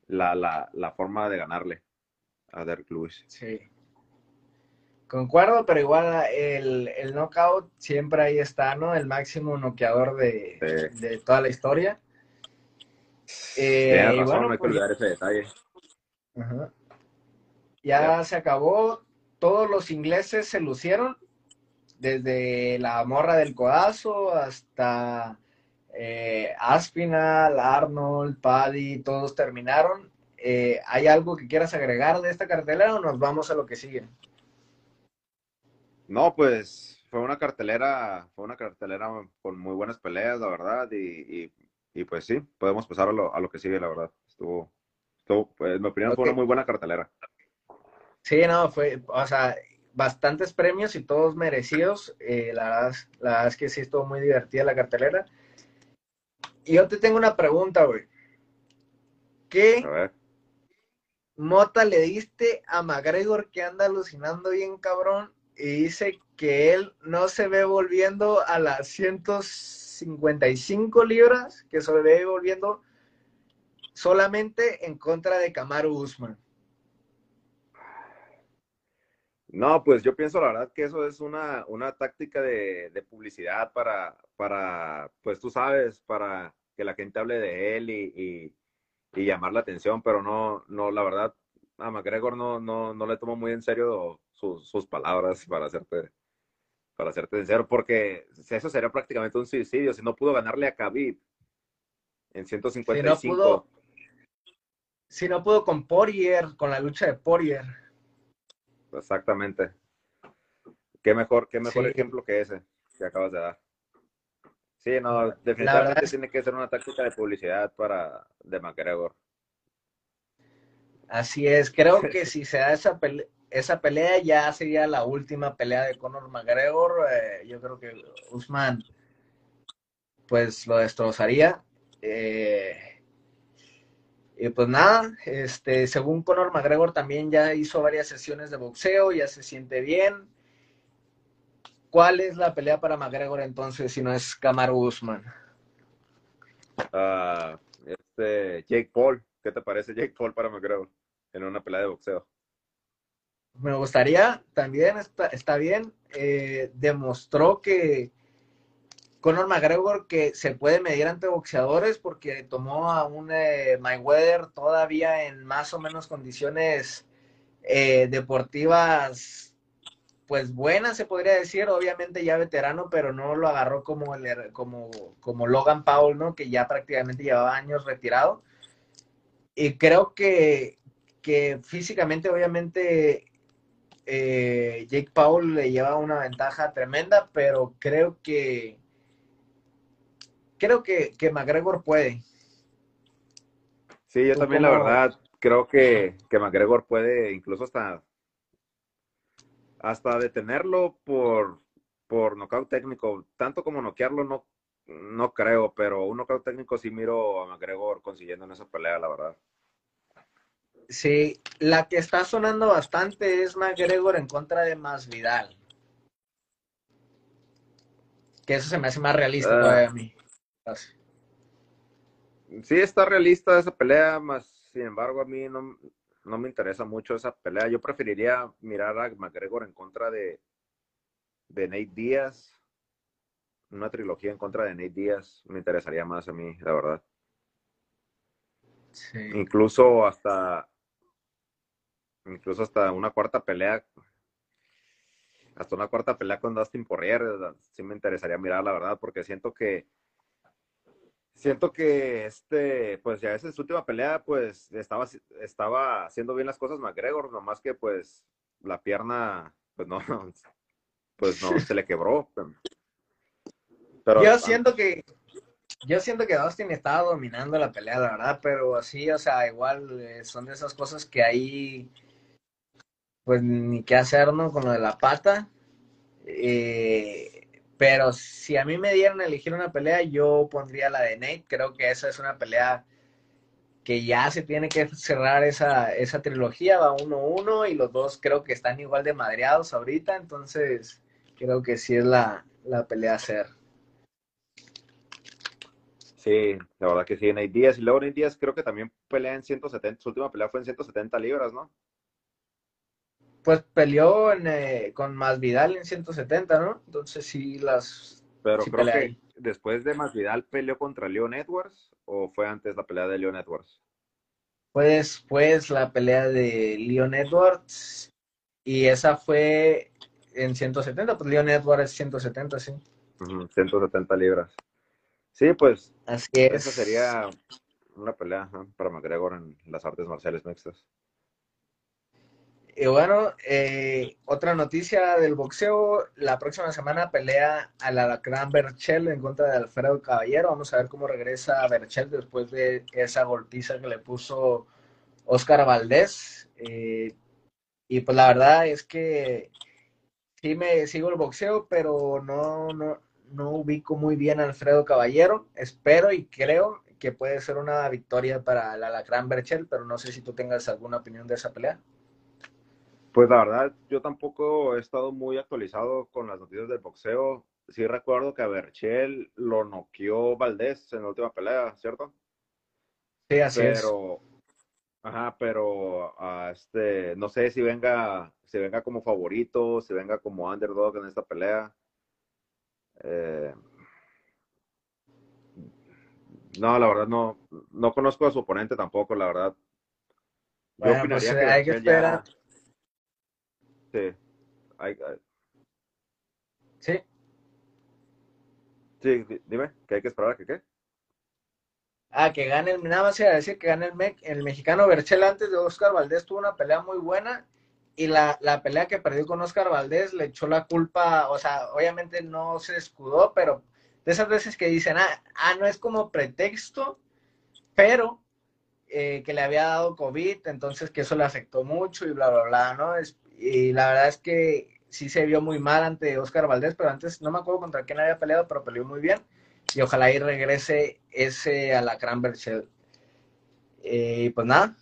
la, la, la forma de ganarle a Derek Lewis. Sí. Concuerdo, pero igual el, el knockout siempre ahí está, ¿no? El máximo noqueador de, de toda la historia. Eh, razón, no hay que pues olvidar ese detalle. Ya se acabó, todos los ingleses se lucieron, desde la morra del codazo hasta eh, Aspinal, Arnold, Paddy, todos terminaron. Eh, ¿Hay algo que quieras agregar de esta cartelera o nos vamos a lo que sigue? No, pues fue una cartelera, fue una cartelera con muy buenas peleas, la verdad, y, pues sí, podemos pasar a lo, a lo, que sigue, la verdad. Estuvo, estuvo pues, en mi opinión, fue una muy buena cartelera. Sí, no, fue, o sea, bastantes premios y todos merecidos. Eh, la, verdad, la verdad es que sí estuvo muy divertida la cartelera. Y yo te tengo una pregunta, güey. ¿Qué mota le diste a McGregor que anda alucinando bien cabrón y dice que él no se ve volviendo a las 155 libras, que se ve volviendo solamente en contra de Kamaru Usman? No, pues yo pienso la verdad que eso es una, una táctica de, de, publicidad para, para, pues tú sabes, para que la gente hable de él y, y, llamar la atención, pero no, no, la verdad, a McGregor no, no, no le tomo muy en serio sus, sus palabras para hacerte, para hacerte sincero, porque eso sería prácticamente un suicidio, si no pudo ganarle a Khabib en 155. Si no pudo, si no pudo con Poirier, con la lucha de Poirier exactamente. Qué mejor, qué mejor ejemplo que ese que acabas de dar. Sí, no, definitivamente tiene que ser una táctica de publicidad para de McGregor. Así es, creo que si se da esa pelea, esa pelea ya sería la última pelea de Conor McGregor. Eh, yo creo que Usman pues lo destrozaría. Eh, y pues nada, este, según Conor McGregor también ya hizo varias sesiones de boxeo, ya se siente bien. ¿Cuál es la pelea para McGregor entonces si no es Kamaru Usman? Uh, este, Jake Paul, ¿qué te parece Jake Paul para McGregor en una pelea de boxeo? Me gustaría, también está, está bien. Eh, demostró que, Conor McGregor que se puede medir ante boxeadores porque tomó a un eh, Mayweather todavía en más o menos condiciones eh, deportivas, pues buenas, se podría decir, obviamente ya veterano, pero no lo agarró como, el, como, como Logan Paul, ¿no? Que ya prácticamente llevaba años retirado. Y creo que, que físicamente, obviamente, eh, Jake Paul le lleva una ventaja tremenda, pero creo que creo que, que McGregor puede. Sí, yo también la verdad creo que, que McGregor puede incluso hasta hasta detenerlo por por nocaut técnico, tanto como noquearlo no no creo, pero un nocaut técnico sí miro a McGregor consiguiendo en esa pelea, la verdad. Sí, la que está sonando bastante es McGregor en contra de Masvidal. Que eso se me hace más realista todavía a mí. Sí, está realista esa pelea, más sin embargo a mí no, no me interesa mucho esa pelea. Yo preferiría mirar a McGregor en contra de, de Nate Díaz. Una trilogía en contra de Nate Díaz me interesaría más a mí, la verdad. Incluso hasta incluso hasta una cuarta pelea, hasta una cuarta pelea con Dustin Poirier, sí me interesaría mirar la verdad, porque siento que siento que este, pues ya esa es su última pelea, pues estaba, estaba haciendo bien las cosas McGregor, nomás que pues la pierna, pues no, pues no, se le quebró. Pero, yo siento que, yo siento que Dustin estaba dominando la pelea, la verdad, pero así, o sea, igual eh, son de esas cosas que ahí pues ni qué hacer, ¿no? Con lo de la pata. Eh, pero si a mí me dieran a elegir una pelea, yo pondría la de Nate. Creo que esa es una pelea que ya se tiene que cerrar esa, esa trilogía, va 1-1 y los dos creo que están igual de madreados ahorita, entonces creo que sí es la, la pelea a hacer. Sí, la verdad que sí, Nate Díaz. Y luego Nate Díaz creo que también pelea en 170, su última pelea fue en 170 libras, ¿no? Pues peleó en, eh, con Masvidal en 170, ¿no? Entonces sí las... Pero creo que después de Masvidal peleó contra Leon Edwards o fue antes la pelea de Leon Edwards? Fue después la pelea de Leon Edwards y esa fue en 170, pues Leon Edwards es 170, sí. 170 libras. Sí, pues Así es. esa sería una pelea para McGregor en las artes marciales mixtas. Y bueno, eh, otra noticia del boxeo, la próxima semana pelea al Alacrán Berchel en contra de Alfredo Caballero. Vamos a ver cómo regresa Berchel después de esa golpiza que le puso Oscar Valdés. Eh, y pues la verdad es que sí me sigo el boxeo, pero no, no, no ubico muy bien a Alfredo Caballero. Espero y creo que puede ser una victoria para el Alacrán Berchel, pero no sé si tú tengas alguna opinión de esa pelea. Pues la verdad, yo tampoco he estado muy actualizado con las noticias del boxeo. Sí recuerdo que a Berchel lo noqueó Valdés en la última pelea, ¿cierto? Sí, así pero, Ajá, pero uh, este, no sé si venga, si venga como favorito, si venga como underdog en esta pelea. Eh, no, la verdad no, no conozco a su oponente tampoco, la verdad. Yo bueno, pues, que hay que esperar. Sí. Sí. Sí, dime, que hay que esperar a que qué. Ah, que gane, el, nada más iba a decir que gane el, el mexicano Berchel antes de Oscar Valdés, tuvo una pelea muy buena y la, la, pelea que perdió con Oscar Valdés le echó la culpa, o sea, obviamente no se escudó, pero de esas veces que dicen, ah, ah no es como pretexto, pero eh, que le había dado COVID, entonces que eso le afectó mucho y bla, bla, bla, ¿no? Es, y la verdad es que sí se vio muy mal ante Oscar Valdés, pero antes no me acuerdo contra quién había peleado, pero peleó muy bien. Y ojalá ahí regrese ese a la Cranberry eh, pues nada,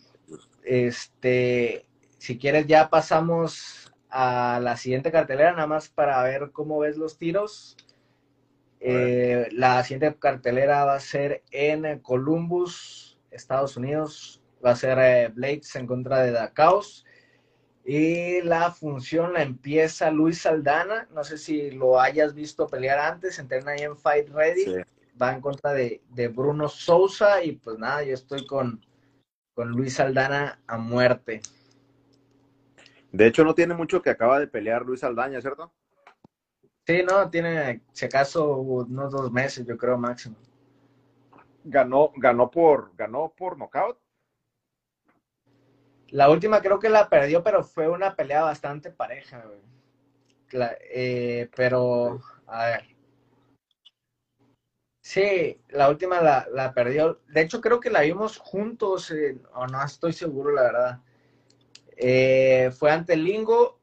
este, si quieres ya pasamos a la siguiente cartelera, nada más para ver cómo ves los tiros. Eh, la siguiente cartelera va a ser en Columbus, Estados Unidos. Va a ser eh, Blades en contra de Dacaos. Y la función la empieza Luis Saldana. No sé si lo hayas visto pelear antes. Entrena ahí en Fight Ready. Va en contra de, Bruno Sousa. Y pues nada, yo estoy con, con Luis Saldana a muerte. De hecho, no tiene mucho que acaba de pelear Luis Aldaña, ¿cierto? Sí, no, tiene, si acaso, unos dos meses, yo creo, máximo. Ganó, ganó por, ganó por knockout. La última creo que la perdió, pero fue una pelea bastante pareja, güey. Eh, pero, a ver. Sí, la última la, perdió. De hecho, creo que la vimos juntos, o no estoy seguro, la verdad. Eh, fue ante Lingo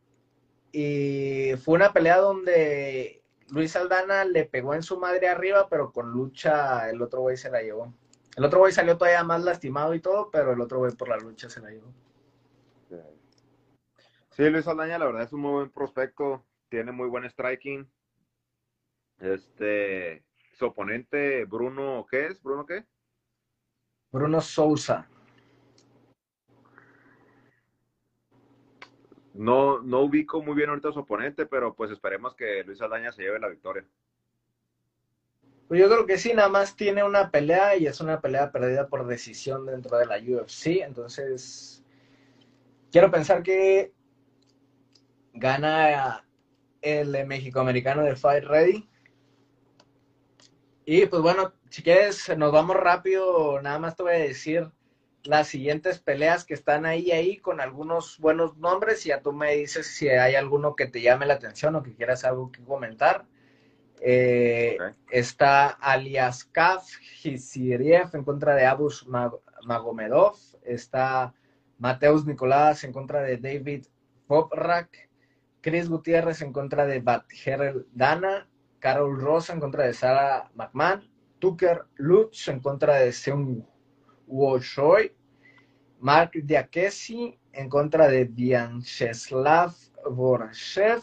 y fue una pelea donde Luis Aldana le pegó en su madre arriba, pero con lucha el otro güey se la llevó. El otro güey salió todavía más lastimado y todo, pero el otro güey por la lucha se la llevó. Sí, Luis Aldaña, la verdad es un muy buen prospecto, tiene muy buen striking. Este, su oponente, Bruno, ¿qué es? ¿Bruno qué? Bruno Sousa. No, no ubico muy bien ahorita a su oponente, pero pues esperemos que Luis Aldaña se lleve la victoria. Pues yo creo que sí, nada más tiene una pelea y es una pelea perdida por decisión dentro de la UFC. Entonces, quiero pensar que gana el México-Americano de Fight Ready. Y pues bueno, si quieres, nos vamos rápido. Nada más te voy a decir las siguientes peleas que están ahí, ahí, con algunos buenos nombres. Y ya tú me dices si hay alguno que te llame la atención o que quieras algo que comentar. Eh, está Alias Kaf Hisiriev en contra de Abus Magomedov. Está Mateus Nicolás en contra de David Poprak. Chris Gutiérrez en contra de Batgerel Dana. Carol Rosa en contra de Sarah McMahon. Tucker Lutz en contra de Seung Woshoy. Mark Diakesi en contra de Vyacheslav Vorashev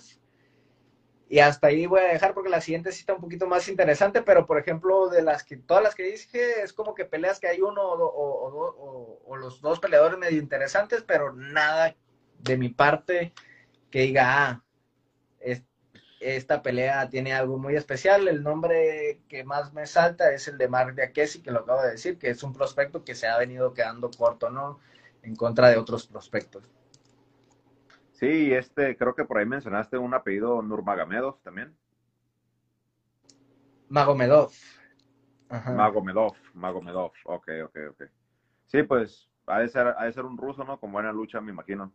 y hasta ahí voy a dejar porque la siguiente sí está un poquito más interesante, pero por ejemplo, de las que todas las que dije, es como que peleas que hay uno o, los dos peleadores medio interesantes, pero nada de mi parte que diga, ah, esta pelea tiene algo muy especial. El nombre que más me salta es el de Mark Diakesi, que lo acabo de decir, que es un prospecto que se ha venido quedando corto, ¿no? En contra de otros prospectos. Sí, este, creo que por ahí mencionaste un apellido Nurmagomedov también. Magomedov. Magomedov, Magomedov, ok, ok, ok. Sí, pues ha de, ser, ha de ser un ruso, ¿no? Con buena lucha, me imagino.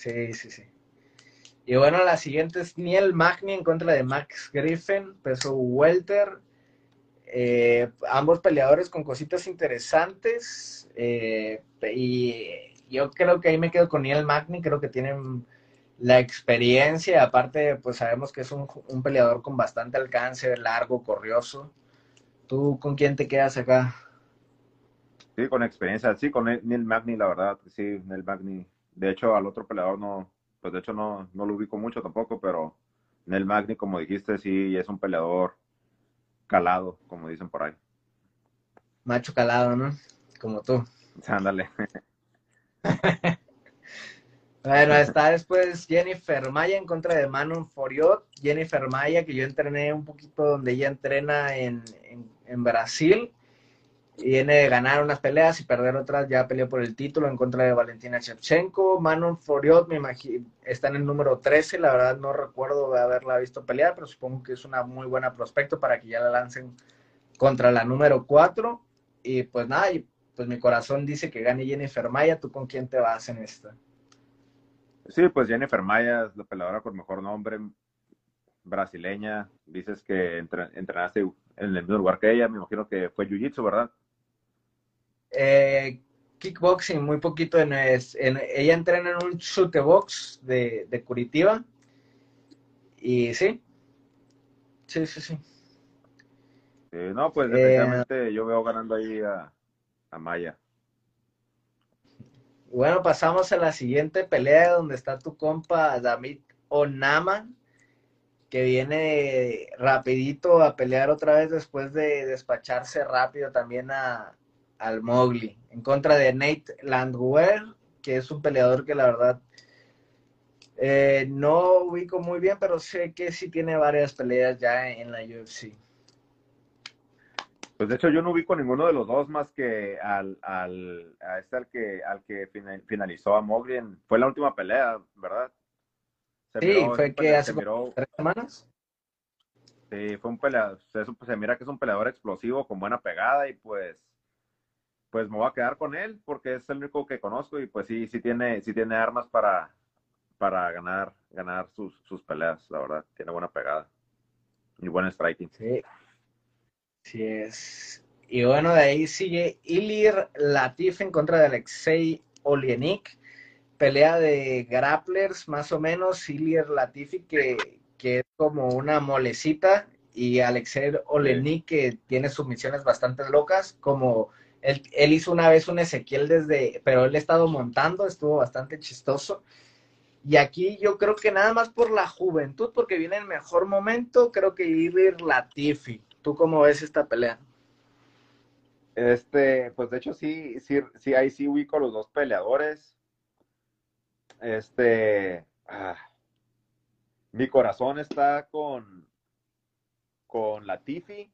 Sí, sí, sí. Y bueno, la siguiente es Niel Magni en contra de Max Griffin, peso welter. Eh, ambos peleadores con cositas interesantes. Eh, y yo creo que ahí me quedo con Neil Magni, creo que tienen la experiencia, aparte pues sabemos que es un, peleador con bastante alcance, largo, corrioso. ¿Tú con quién te quedas acá? Sí, con experiencia, sí, con Neil Magni, la verdad, sí, Neil Magni. De hecho, al otro peleador no, pues de hecho no, no lo ubico mucho tampoco, pero Neil Magni, como dijiste, sí, es un peleador calado, como dicen por ahí. Macho calado, ¿no? Como tú. Ándale. bueno, está después Jennifer Maya en contra de Manon Foriot. Jennifer Maya, que yo entrené un poquito donde ella entrena en, Brasil. Viene de ganar unas peleas y perder otras. Ya peleó por el título en contra de Valentina Shevchenko. Manon Foriot, me imagino, está en el número 13. La verdad no recuerdo haberla visto pelear, pero supongo que es una muy buena prospecto para que ya la lancen contra la número 4. Y pues nada, pues mi corazón dice que gane Jennifer Maya. ¿Tú con quién te vas en esta? Sí, pues Jennifer Maya es la peleadora con mejor nombre, brasileña. Dices que entrenaste en el mismo lugar que ella. Me imagino que fue Jiu-Jitsu, ¿verdad? Eh, kickboxing, muy poquito. En, ella entrena en un shootbox de, de Curitiba. Y sí. Sí, sí, sí. no, pues definitivamente yo veo ganando ahí a, Amaya. Bueno, pasamos a la siguiente pelea donde está tu compa David Onaman, que viene rapidito a pelear otra vez después de despacharse rápido también a, al Mowgli, en contra de Nate Landwehr, que es un peleador que la verdad eh, no ubico muy bien, pero sé que sí tiene varias peleas ya en la UFC. Pues de hecho yo no ubico ninguno de los dos más que al, al, a este al que, al que finalizó a Mogren. Fue la última pelea, ¿verdad? sí, fue que hace tres semanas. Sí, fue un peleador, se, mira que es un peleador explosivo con buena pegada y pues pues me voy a quedar con él porque es el único que conozco y pues sí, sí tiene, sí tiene armas para, para ganar, ganar sus, sus peleas, la verdad. Tiene buena pegada y buen striking. Sí. Sí es. Y bueno, de ahí sigue Ilir Latif en contra de Alexei Olienik. Pelea de grapplers, más o menos. Ilir Latifi, que, que es como una molecita. Y Alexei Olenik, que tiene submisiones bastante locas. Como él, hizo una vez un Ezequiel desde. Pero él ha estado montando, estuvo bastante chistoso. Y aquí yo creo que nada más por la juventud, porque viene el mejor momento, creo que Ilir Latifi. ¿Tú cómo ves esta pelea? Este, pues de hecho sí, sí, sí, ahí sí ubico los dos peleadores. Este, ah, mi corazón está con, con Latifi,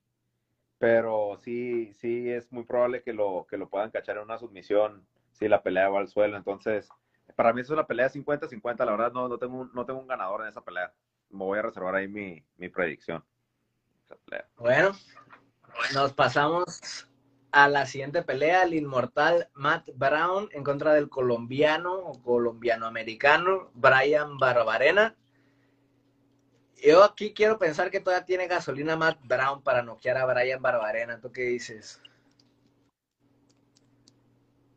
pero sí, sí es muy probable que lo, que lo puedan cachar en una submisión si la pelea va al suelo. Entonces, para mí es una pelea 50-50. La verdad, no, no, tengo un, no tengo un ganador en esa pelea. Me voy a reservar ahí mi, mi predicción. Bueno, nos pasamos a la siguiente pelea, el inmortal Matt Brown en contra del colombiano o colombiano-americano Brian Barbarena. Yo aquí quiero pensar que todavía tiene gasolina Matt Brown para noquear a Brian Barbarena. ¿Tú qué dices?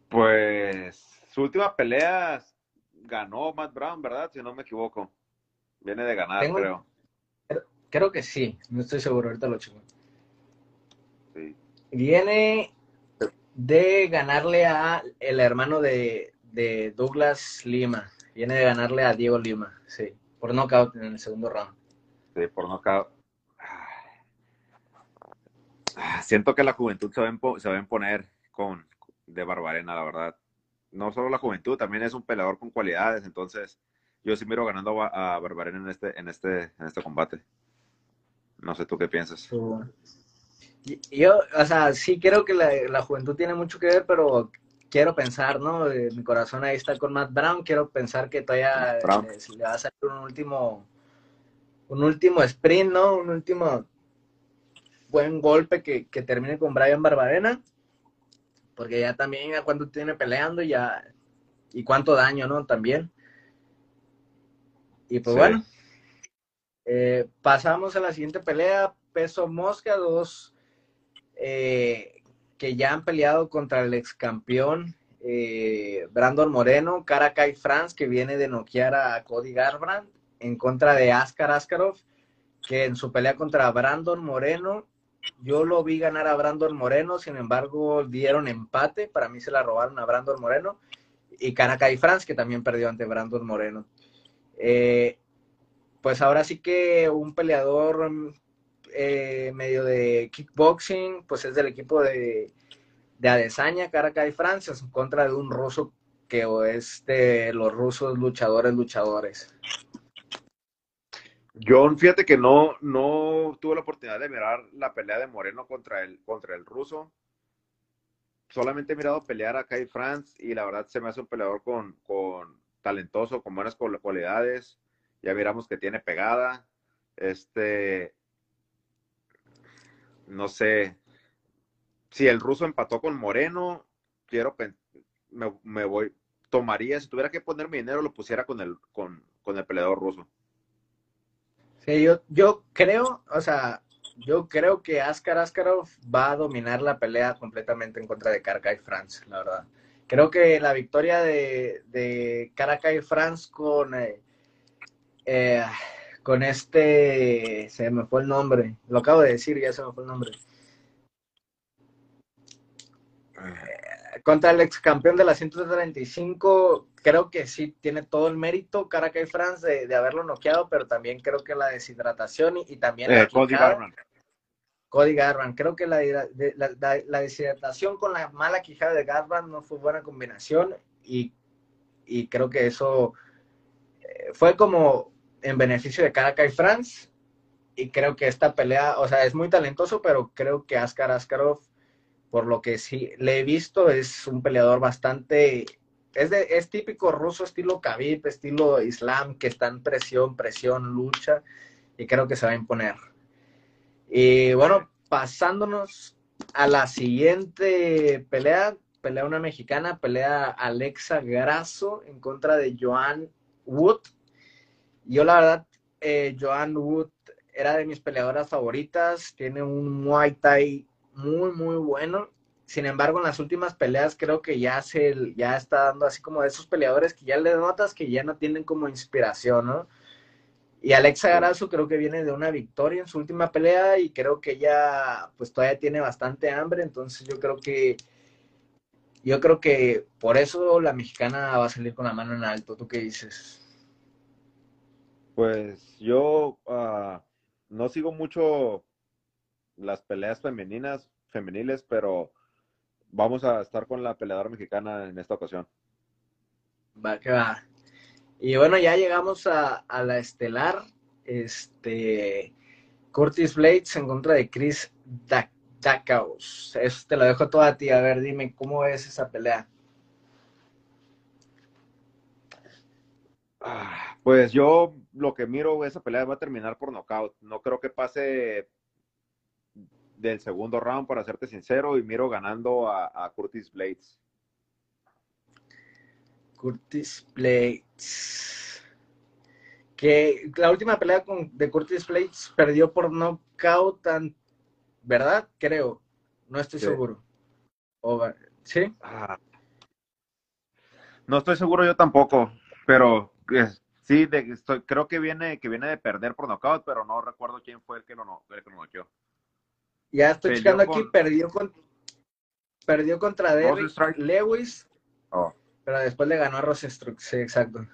Pues su última pelea ganó Matt Brown, ¿verdad? Si no me equivoco. Viene de ganar, creo. Creo que sí, no estoy seguro, ahorita lo. Viene de ganarle a el hermano de, Douglas Lima. Viene de ganarle a Diego Lima, sí, por nocaut en el segundo round. Sí, por nocaut. Siento que la juventud se va, a se va a imponer con de Barbarena, la verdad. No solo la juventud, también es un peleador con cualidades, entonces yo sí miro ganando a, a Barbarena en este, en este, en este combate. No sé tú qué piensas. Yo, o sea, sí creo que la, juventud tiene mucho que ver, pero quiero pensar, ¿no? Mi corazón ahí está con Matt Brown, quiero pensar que todavía le, va a salir un último, un último sprint, ¿no? Un último buen golpe que, termine con Brian Barbarena, porque ya también ya cuánto tiene peleando ya y cuánto daño, ¿no? También. Y pues bueno, eh, pasamos a la siguiente pelea, peso mosca, dos eh, que ya han peleado contra el ex campeón eh, Brandon Moreno, Karakai France, que viene de noquear a Cody Garbrandt, en contra de Askar Askarov, que en su pelea contra Brandon Moreno, yo lo vi ganar a Brandon Moreno, sin embargo dieron empate, para mí se la robaron a Brandon Moreno, y Karakai France, que también perdió ante Brandon Moreno. Eh, pues ahora sí que un peleador eh, medio de kickboxing, pues es del equipo de, de Adesanya, Caracas y Francia, en contra de un ruso que es de los rusos luchadores, luchadores. John, fíjate que no, no tuve la oportunidad de mirar la pelea de Moreno contra el, contra el ruso. Solamente he mirado pelear a Kai France y la verdad se me hace un peleador con, con talentoso, con buenas cualidades ya miramos que tiene pegada. Este, no sé, si el ruso empató con Moreno, quiero, me, me voy, tomaría, si tuviera que poner mi dinero, lo pusiera con el, con, con el peleador ruso. Yo, yo creo, o sea, yo creo que Askar Askarov va a dominar la pelea completamente en contra de Caracay France, la verdad. Creo que la victoria de, de Caracay France con, eh, eh, con este, se me fue el nombre, lo acabo de decir, ya se me fue el nombre. Eh, contra el ex campeón de la 135, creo que sí tiene todo el mérito Caracay France de, de, haberlo noqueado, pero también creo que la deshidratación y, también eh, Cody Garban. Cody Garban, creo que la, la, deshidratación con la mala quijada de Garban no fue buena combinación y, y creo que eso fue como en beneficio de Caracas y France. y creo que esta pelea, o sea, es muy talentoso, pero creo que Askar Askarov, por lo que sí le he visto, es un peleador bastante, es, de, es típico ruso, estilo Khabib, estilo Islam, que está en presión, presión, lucha, y creo que se va a imponer. Y bueno, pasándonos a la siguiente pelea, pelea una mexicana, pelea Alexa Grasso en contra de Joan Wood. Yo la verdad, eh, Joan Wood era de mis peleadoras favoritas, tiene un Muay Thai muy, muy bueno. Sin embargo, en las últimas peleas creo que ya se ya está dando así como de esos peleadores que ya le notas que ya no tienen como inspiración, ¿no? Y Alexa Grasso creo que viene de una victoria en su última pelea y creo que ella pues todavía tiene bastante hambre, entonces yo creo que yo creo que por eso la mexicana va a salir con la mano en alto. ¿Tú qué dices? Pues yo uh, no sigo mucho las peleas femeninas, femeniles, pero vamos a estar con la peleadora mexicana en esta ocasión. Va que va. Y bueno, ya llegamos a, la estelar. Este Curtis Blades en contra de Chris Dackaus. Eso te lo dejo todo a ti. A ver, dime, ¿cómo es esa pelea? Ah, pues yo lo que miro, esa pelea va a terminar por knockout. No creo que pase del segundo round, para serte sincero, y miro ganando a, Curtis Blades. Curtis Blades. Que la última pelea con, de Curtis Blades perdió por knockout, ¿verdad? Creo. No estoy seguro. ¿Sí? Ah. No estoy seguro yo tampoco, pero sí, estoy, creo que viene, que viene de perder por knockout, pero no recuerdo quién fue el que lo, el que lo noqueó. Ya estoy checando aquí, perdió, con, perdió contra Derrick Lewis, oh. pero después le ganó a Rosenstruck, sí, exacto.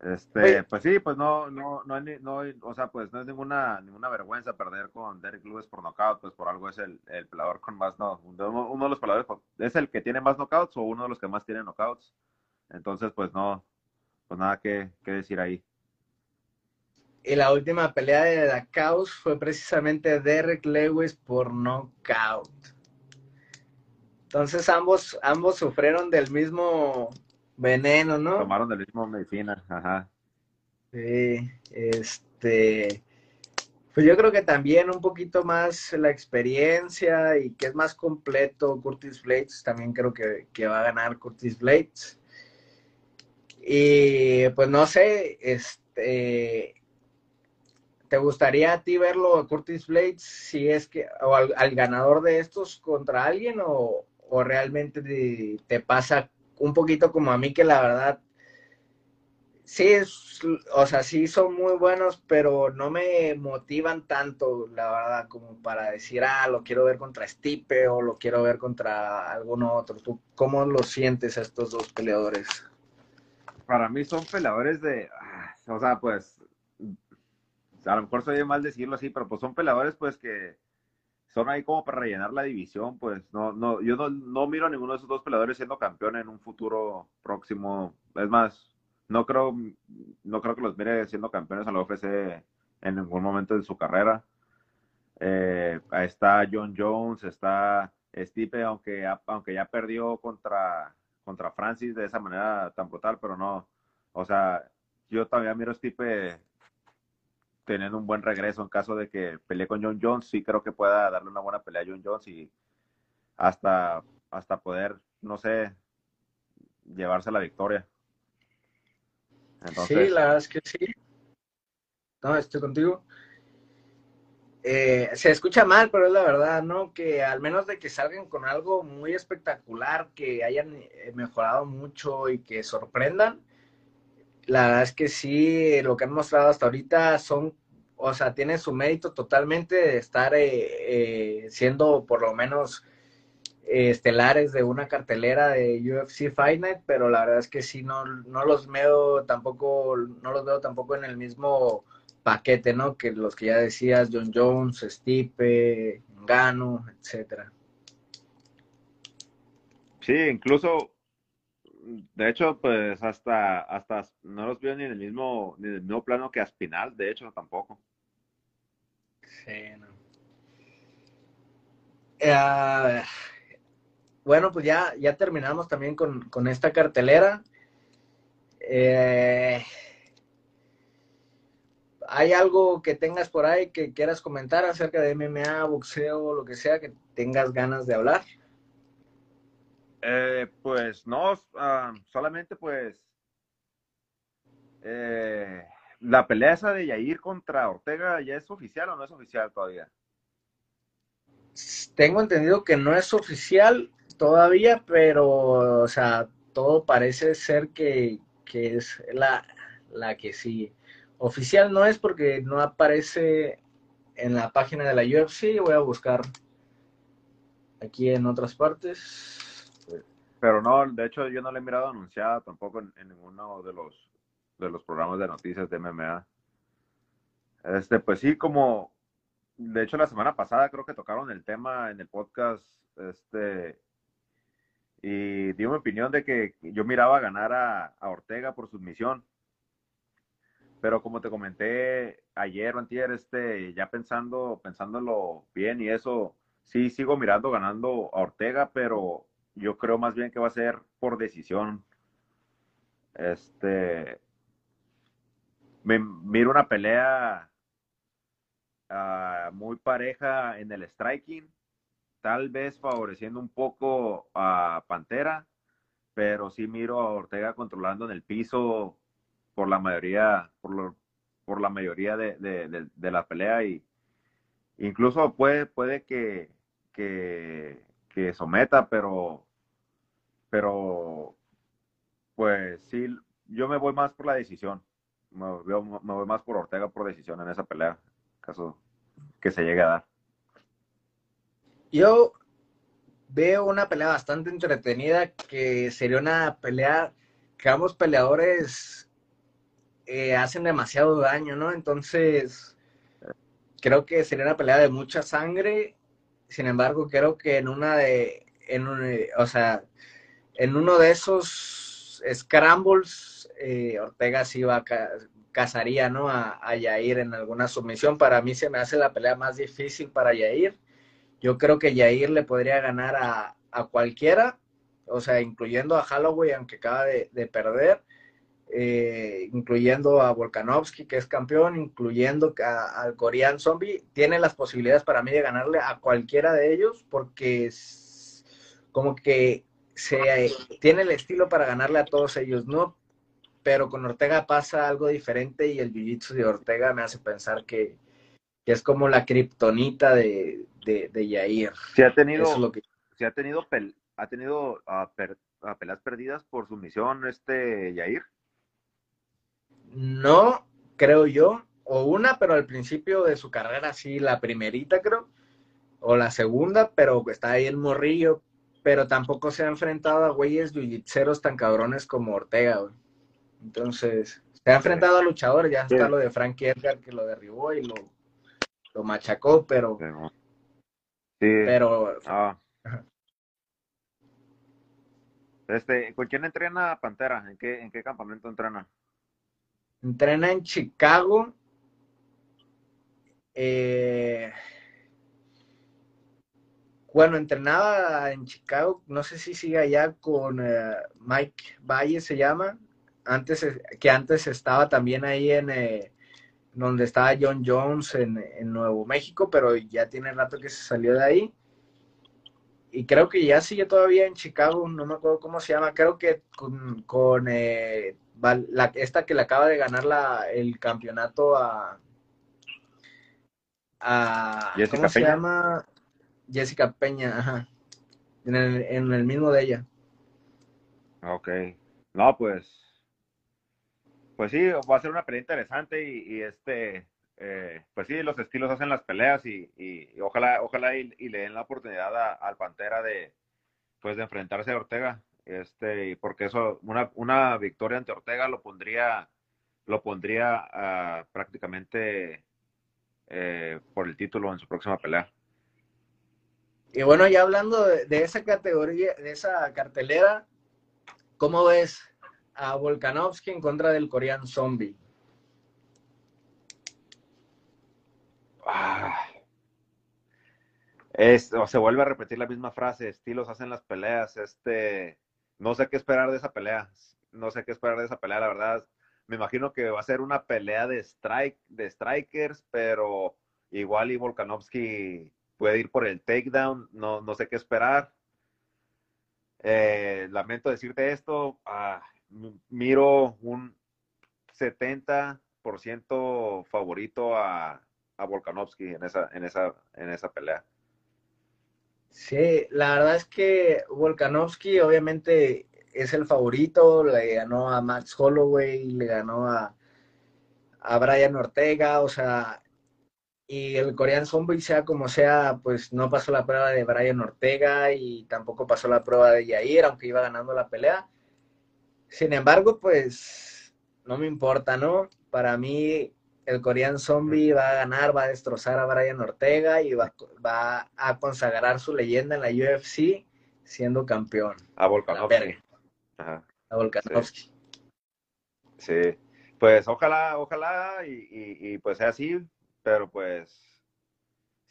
Este, pues sí, pues no, no, no, no, o sea, pues no es ninguna, ninguna vergüenza perder con Derrick Lewis por knockout, pues por algo es el, el pelador con más, no, uno, de los peladores, pues, es el que tiene más knockouts o uno de los que más tiene knockouts. Entonces, pues no, pues nada que, que decir ahí. Y la última pelea de Dacaus fue precisamente Derek Lewis por knockout. Entonces ambos, ambos sufrieron del mismo veneno, ¿no? Tomaron del mismo medicina, ajá. Sí, este, pues yo creo que también un poquito más la experiencia y que es más completo Curtis Blades, también creo que, que va a ganar Curtis Blades. Y pues no sé, este, ¿Te gustaría a ti verlo a Curtis Blades si es que, o al, ganador de estos contra alguien o, realmente te, pasa un poquito como a mí que la verdad, sí, es, o sea, sí son muy buenos, pero no me motivan tanto, la verdad, como para decir, ah, lo quiero ver contra Stipe o lo quiero ver contra alguno otro. ¿Tú cómo lo sientes a estos dos peleadores? Para mí son peleadores de, ah, o sea, pues a lo mejor soy mal decirlo así, pero pues son peleadores pues que son ahí como para rellenar la división, pues no, no, yo no, miro a ninguno de esos dos peleadores siendo campeón en un futuro próximo. Es más, no creo, no creo que los mire siendo campeones a la UFC en ningún momento de su carrera. Eh, ahí está John Jones, está Stipe, aunque, aunque ya perdió contra, contra Francis de esa manera tan brutal, pero no, o sea, yo todavía miro a Stipe teniendo un buen regreso en caso de que pelee con John Jones, sí creo que pueda darle una buena pelea a John Jones y hasta, hasta poder, no sé, llevarse la victoria. sí, la verdad es que sí. No, estoy contigo. Eh, se escucha mal, pero es la verdad, ¿no? Que al menos de que salgan con algo muy espectacular, que hayan eh, mejorado mucho y que sorprendan, la verdad es que sí, lo que han mostrado hasta ahorita son o sea, tiene su mérito totalmente de estar eh, eh, siendo por lo menos eh, estelares de una cartelera de UFC Fight Night, pero la verdad es que sí, no, no los veo tampoco, no los veo tampoco en el mismo paquete, ¿no? Que los que ya decías, John Jones, Stipe, Gano, etcétera. Sí, incluso de hecho, pues hasta, hasta no los veo ni en el mismo, ni en el mismo plano que a Spinal, de hecho, tampoco. Sí, no. Eh, bueno, pues ya, ya terminamos también con, con esta cartelera. Eh, ¿Hay algo que tengas por ahí que quieras comentar acerca de MMA, boxeo, lo que sea, que tengas ganas de hablar? Eh, pues no, ah, solamente pues eh, la pelea esa de Yair contra Ortega ya es oficial o no es oficial todavía. Tengo entendido que no es oficial todavía, pero o sea, todo parece ser que, que es la, la que sí. Oficial no es porque no aparece en la página de la UFC. Voy a buscar aquí en otras partes. Pero no, de hecho yo no la he mirado anunciada tampoco en, ninguno de los, de los programas de noticias de MMA. Este, pues sí, como de hecho la semana pasada creo que tocaron el tema en el podcast, este, y di mi opinión de que yo miraba ganar a, Ortega por submisión. Pero como te comenté ayer o antier, este, ya pensando, pensándolo bien y eso, sí sigo mirando ganando a Ortega, pero yo creo más bien que va a ser por decisión. Este. Me miro una pelea ah, muy pareja en el striking, tal vez favoreciendo un poco a Pantera, pero sí miro a Ortega controlando en el piso por la mayoría, por, por la mayoría de, la pelea y incluso puede, puede que que someta, pero, pero, pues sí, yo me voy más por la decisión. Me, voy más por Ortega por decisión en esa pelea, caso que se llegue a dar. Yo veo una pelea bastante entretenida que sería una pelea que ambos peleadores eh, hacen demasiado daño, ¿no? Entonces, creo que sería una pelea de mucha sangre sin embargo, creo que en una de, en o sea, en uno de esos scrambles, eh, Ortega sí va a cazaría, ¿no? A, a, Yair en alguna sumisión. Para mí se me hace la pelea más difícil para Yair. Yo creo que Yair le podría ganar a, a cualquiera, o sea, incluyendo a Holloway, aunque acaba de, de perder. Eh, incluyendo a Volkanovski, que es campeón, incluyendo al Korean Zombie, tiene las posibilidades para mí de ganarle a cualquiera de ellos, porque es como que se tiene el estilo para ganarle a todos ellos, ¿no? Pero con Ortega pasa algo diferente y el jiu de Ortega me hace pensar que, es como la kriptonita de, de, Yair. Si ha tenido, lo que... si ha tenido, ha tenido a, peleas perdidas por su misión este Yair. No, creo yo, o una, pero al principio de su carrera sí, la primerita creo, o la segunda, pero está ahí el morrillo, pero tampoco se ha enfrentado a güeyes yujitseros tan cabrones como Ortega, güey. Entonces, se ha enfrentado a luchadores, ya está lo de Frankie Edgar que lo derribó y lo, lo machacó, pero... Sí. Pero... Ah. Este, ¿Con quién entrena Pantera? ¿En qué, en qué campamento entrena? Entrena en Chicago. Eh, bueno, entrenaba en Chicago, no sé si sigue allá con eh, Mike Valle se llama, antes que antes estaba también ahí en eh, donde estaba John Jones en, Nuevo México, pero ya tiene rato que se salió de ahí. Y creo que ya sigue todavía en Chicago, no me acuerdo cómo se llama, creo que con, con la, esta que le acaba de ganar la, el campeonato a, a ¿cómo se llama? Jessica Peña, ajá. En el, mismo de ella. Ok. No, pues. Pues sí, va a ser una pelea interesante y, este, eh, pues sí, los estilos hacen las peleas y, ojalá, ojalá y, le den la oportunidad al Pantera de, pues de enfrentarse a Ortega este, porque eso, una, una victoria ante Ortega lo pondría, lo pondría uh, prácticamente eh, por el título en su próxima pelea. Y bueno, ya hablando de, esa categoría, de esa cartelera, ¿Cómo ves a Volkanovski en contra del Korean Zombie? Ah. Se vuelve a repetir la misma frase, estilos hacen las peleas, este, no sé qué esperar de esa pelea, no sé qué esperar de esa pelea, la verdad, me imagino que va a ser una pelea de strike, de strikers, pero igual y Volkanovski puede ir por el takedown, no, no sé qué esperar. Eh, lamento decirte esto, ah, miro un 70% favorito a, a Volkanovski en esa, en, esa, en esa pelea. Sí, la verdad es que Volkanovski obviamente es el favorito, le ganó a Max Holloway, le ganó a, a Brian Ortega, o sea, y el Korean Zombie, sea como sea, pues no pasó la prueba de Brian Ortega y tampoco pasó la prueba de Yair, aunque iba ganando la pelea. Sin embargo, pues no me importa, ¿no? Para mí, el Korean Zombie va a ganar, va a destrozar a Brian Ortega y va, va a consagrar su leyenda en la UFC siendo campeón. A Volkanovski. A Volkanovski. Sí. Pues ojalá, ojalá y, y pues sea así pero pues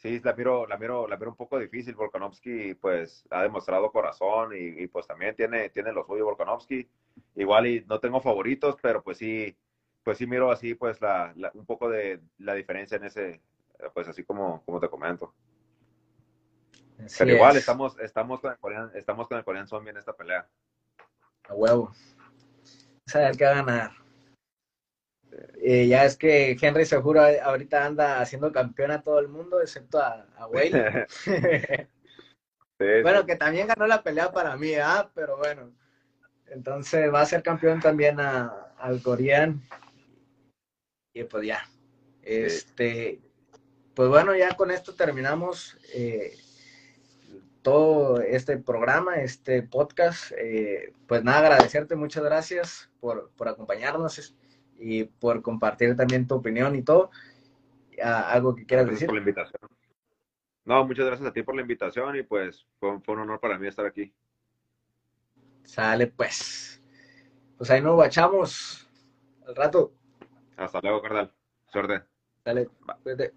sí, la miro, la miro, la miro un poco difícil. Volkanovski, pues, ha demostrado corazón y, pues también tiene, tiene lo suyo Volkanovski. Igual y no tengo favoritos, pero pues sí, pues sí miro así, pues, la, un poco de la diferencia en ese, pues así como, como te comento. pero igual estamos, estamos con el Korean, estamos con el Korean Zombie en esta pelea. A huevo. Saber qué va a ganar. Eh, ya es que Henry seguro ahorita anda haciendo campeón a todo el mundo, excepto a, a bueno, que también ganó la pelea para mí, ¿ah? Pero bueno. Entonces va a ser campeón también a, al Corean. Y pues ya. Este, pues bueno, ya con esto terminamos eh, todo este programa, este podcast. Eh, pues nada, agradecerte, muchas gracias por, por acompañarnos y por compartir también tu opinión y todo. ¿Algo que quieras decir? por la invitación. No, muchas gracias a ti por la invitación y pues fue, un honor para mí estar aquí. Sale pues. Pues ahí nos guachamos al rato. Hasta luego, Cardal. Suerte. Dale, cuídate.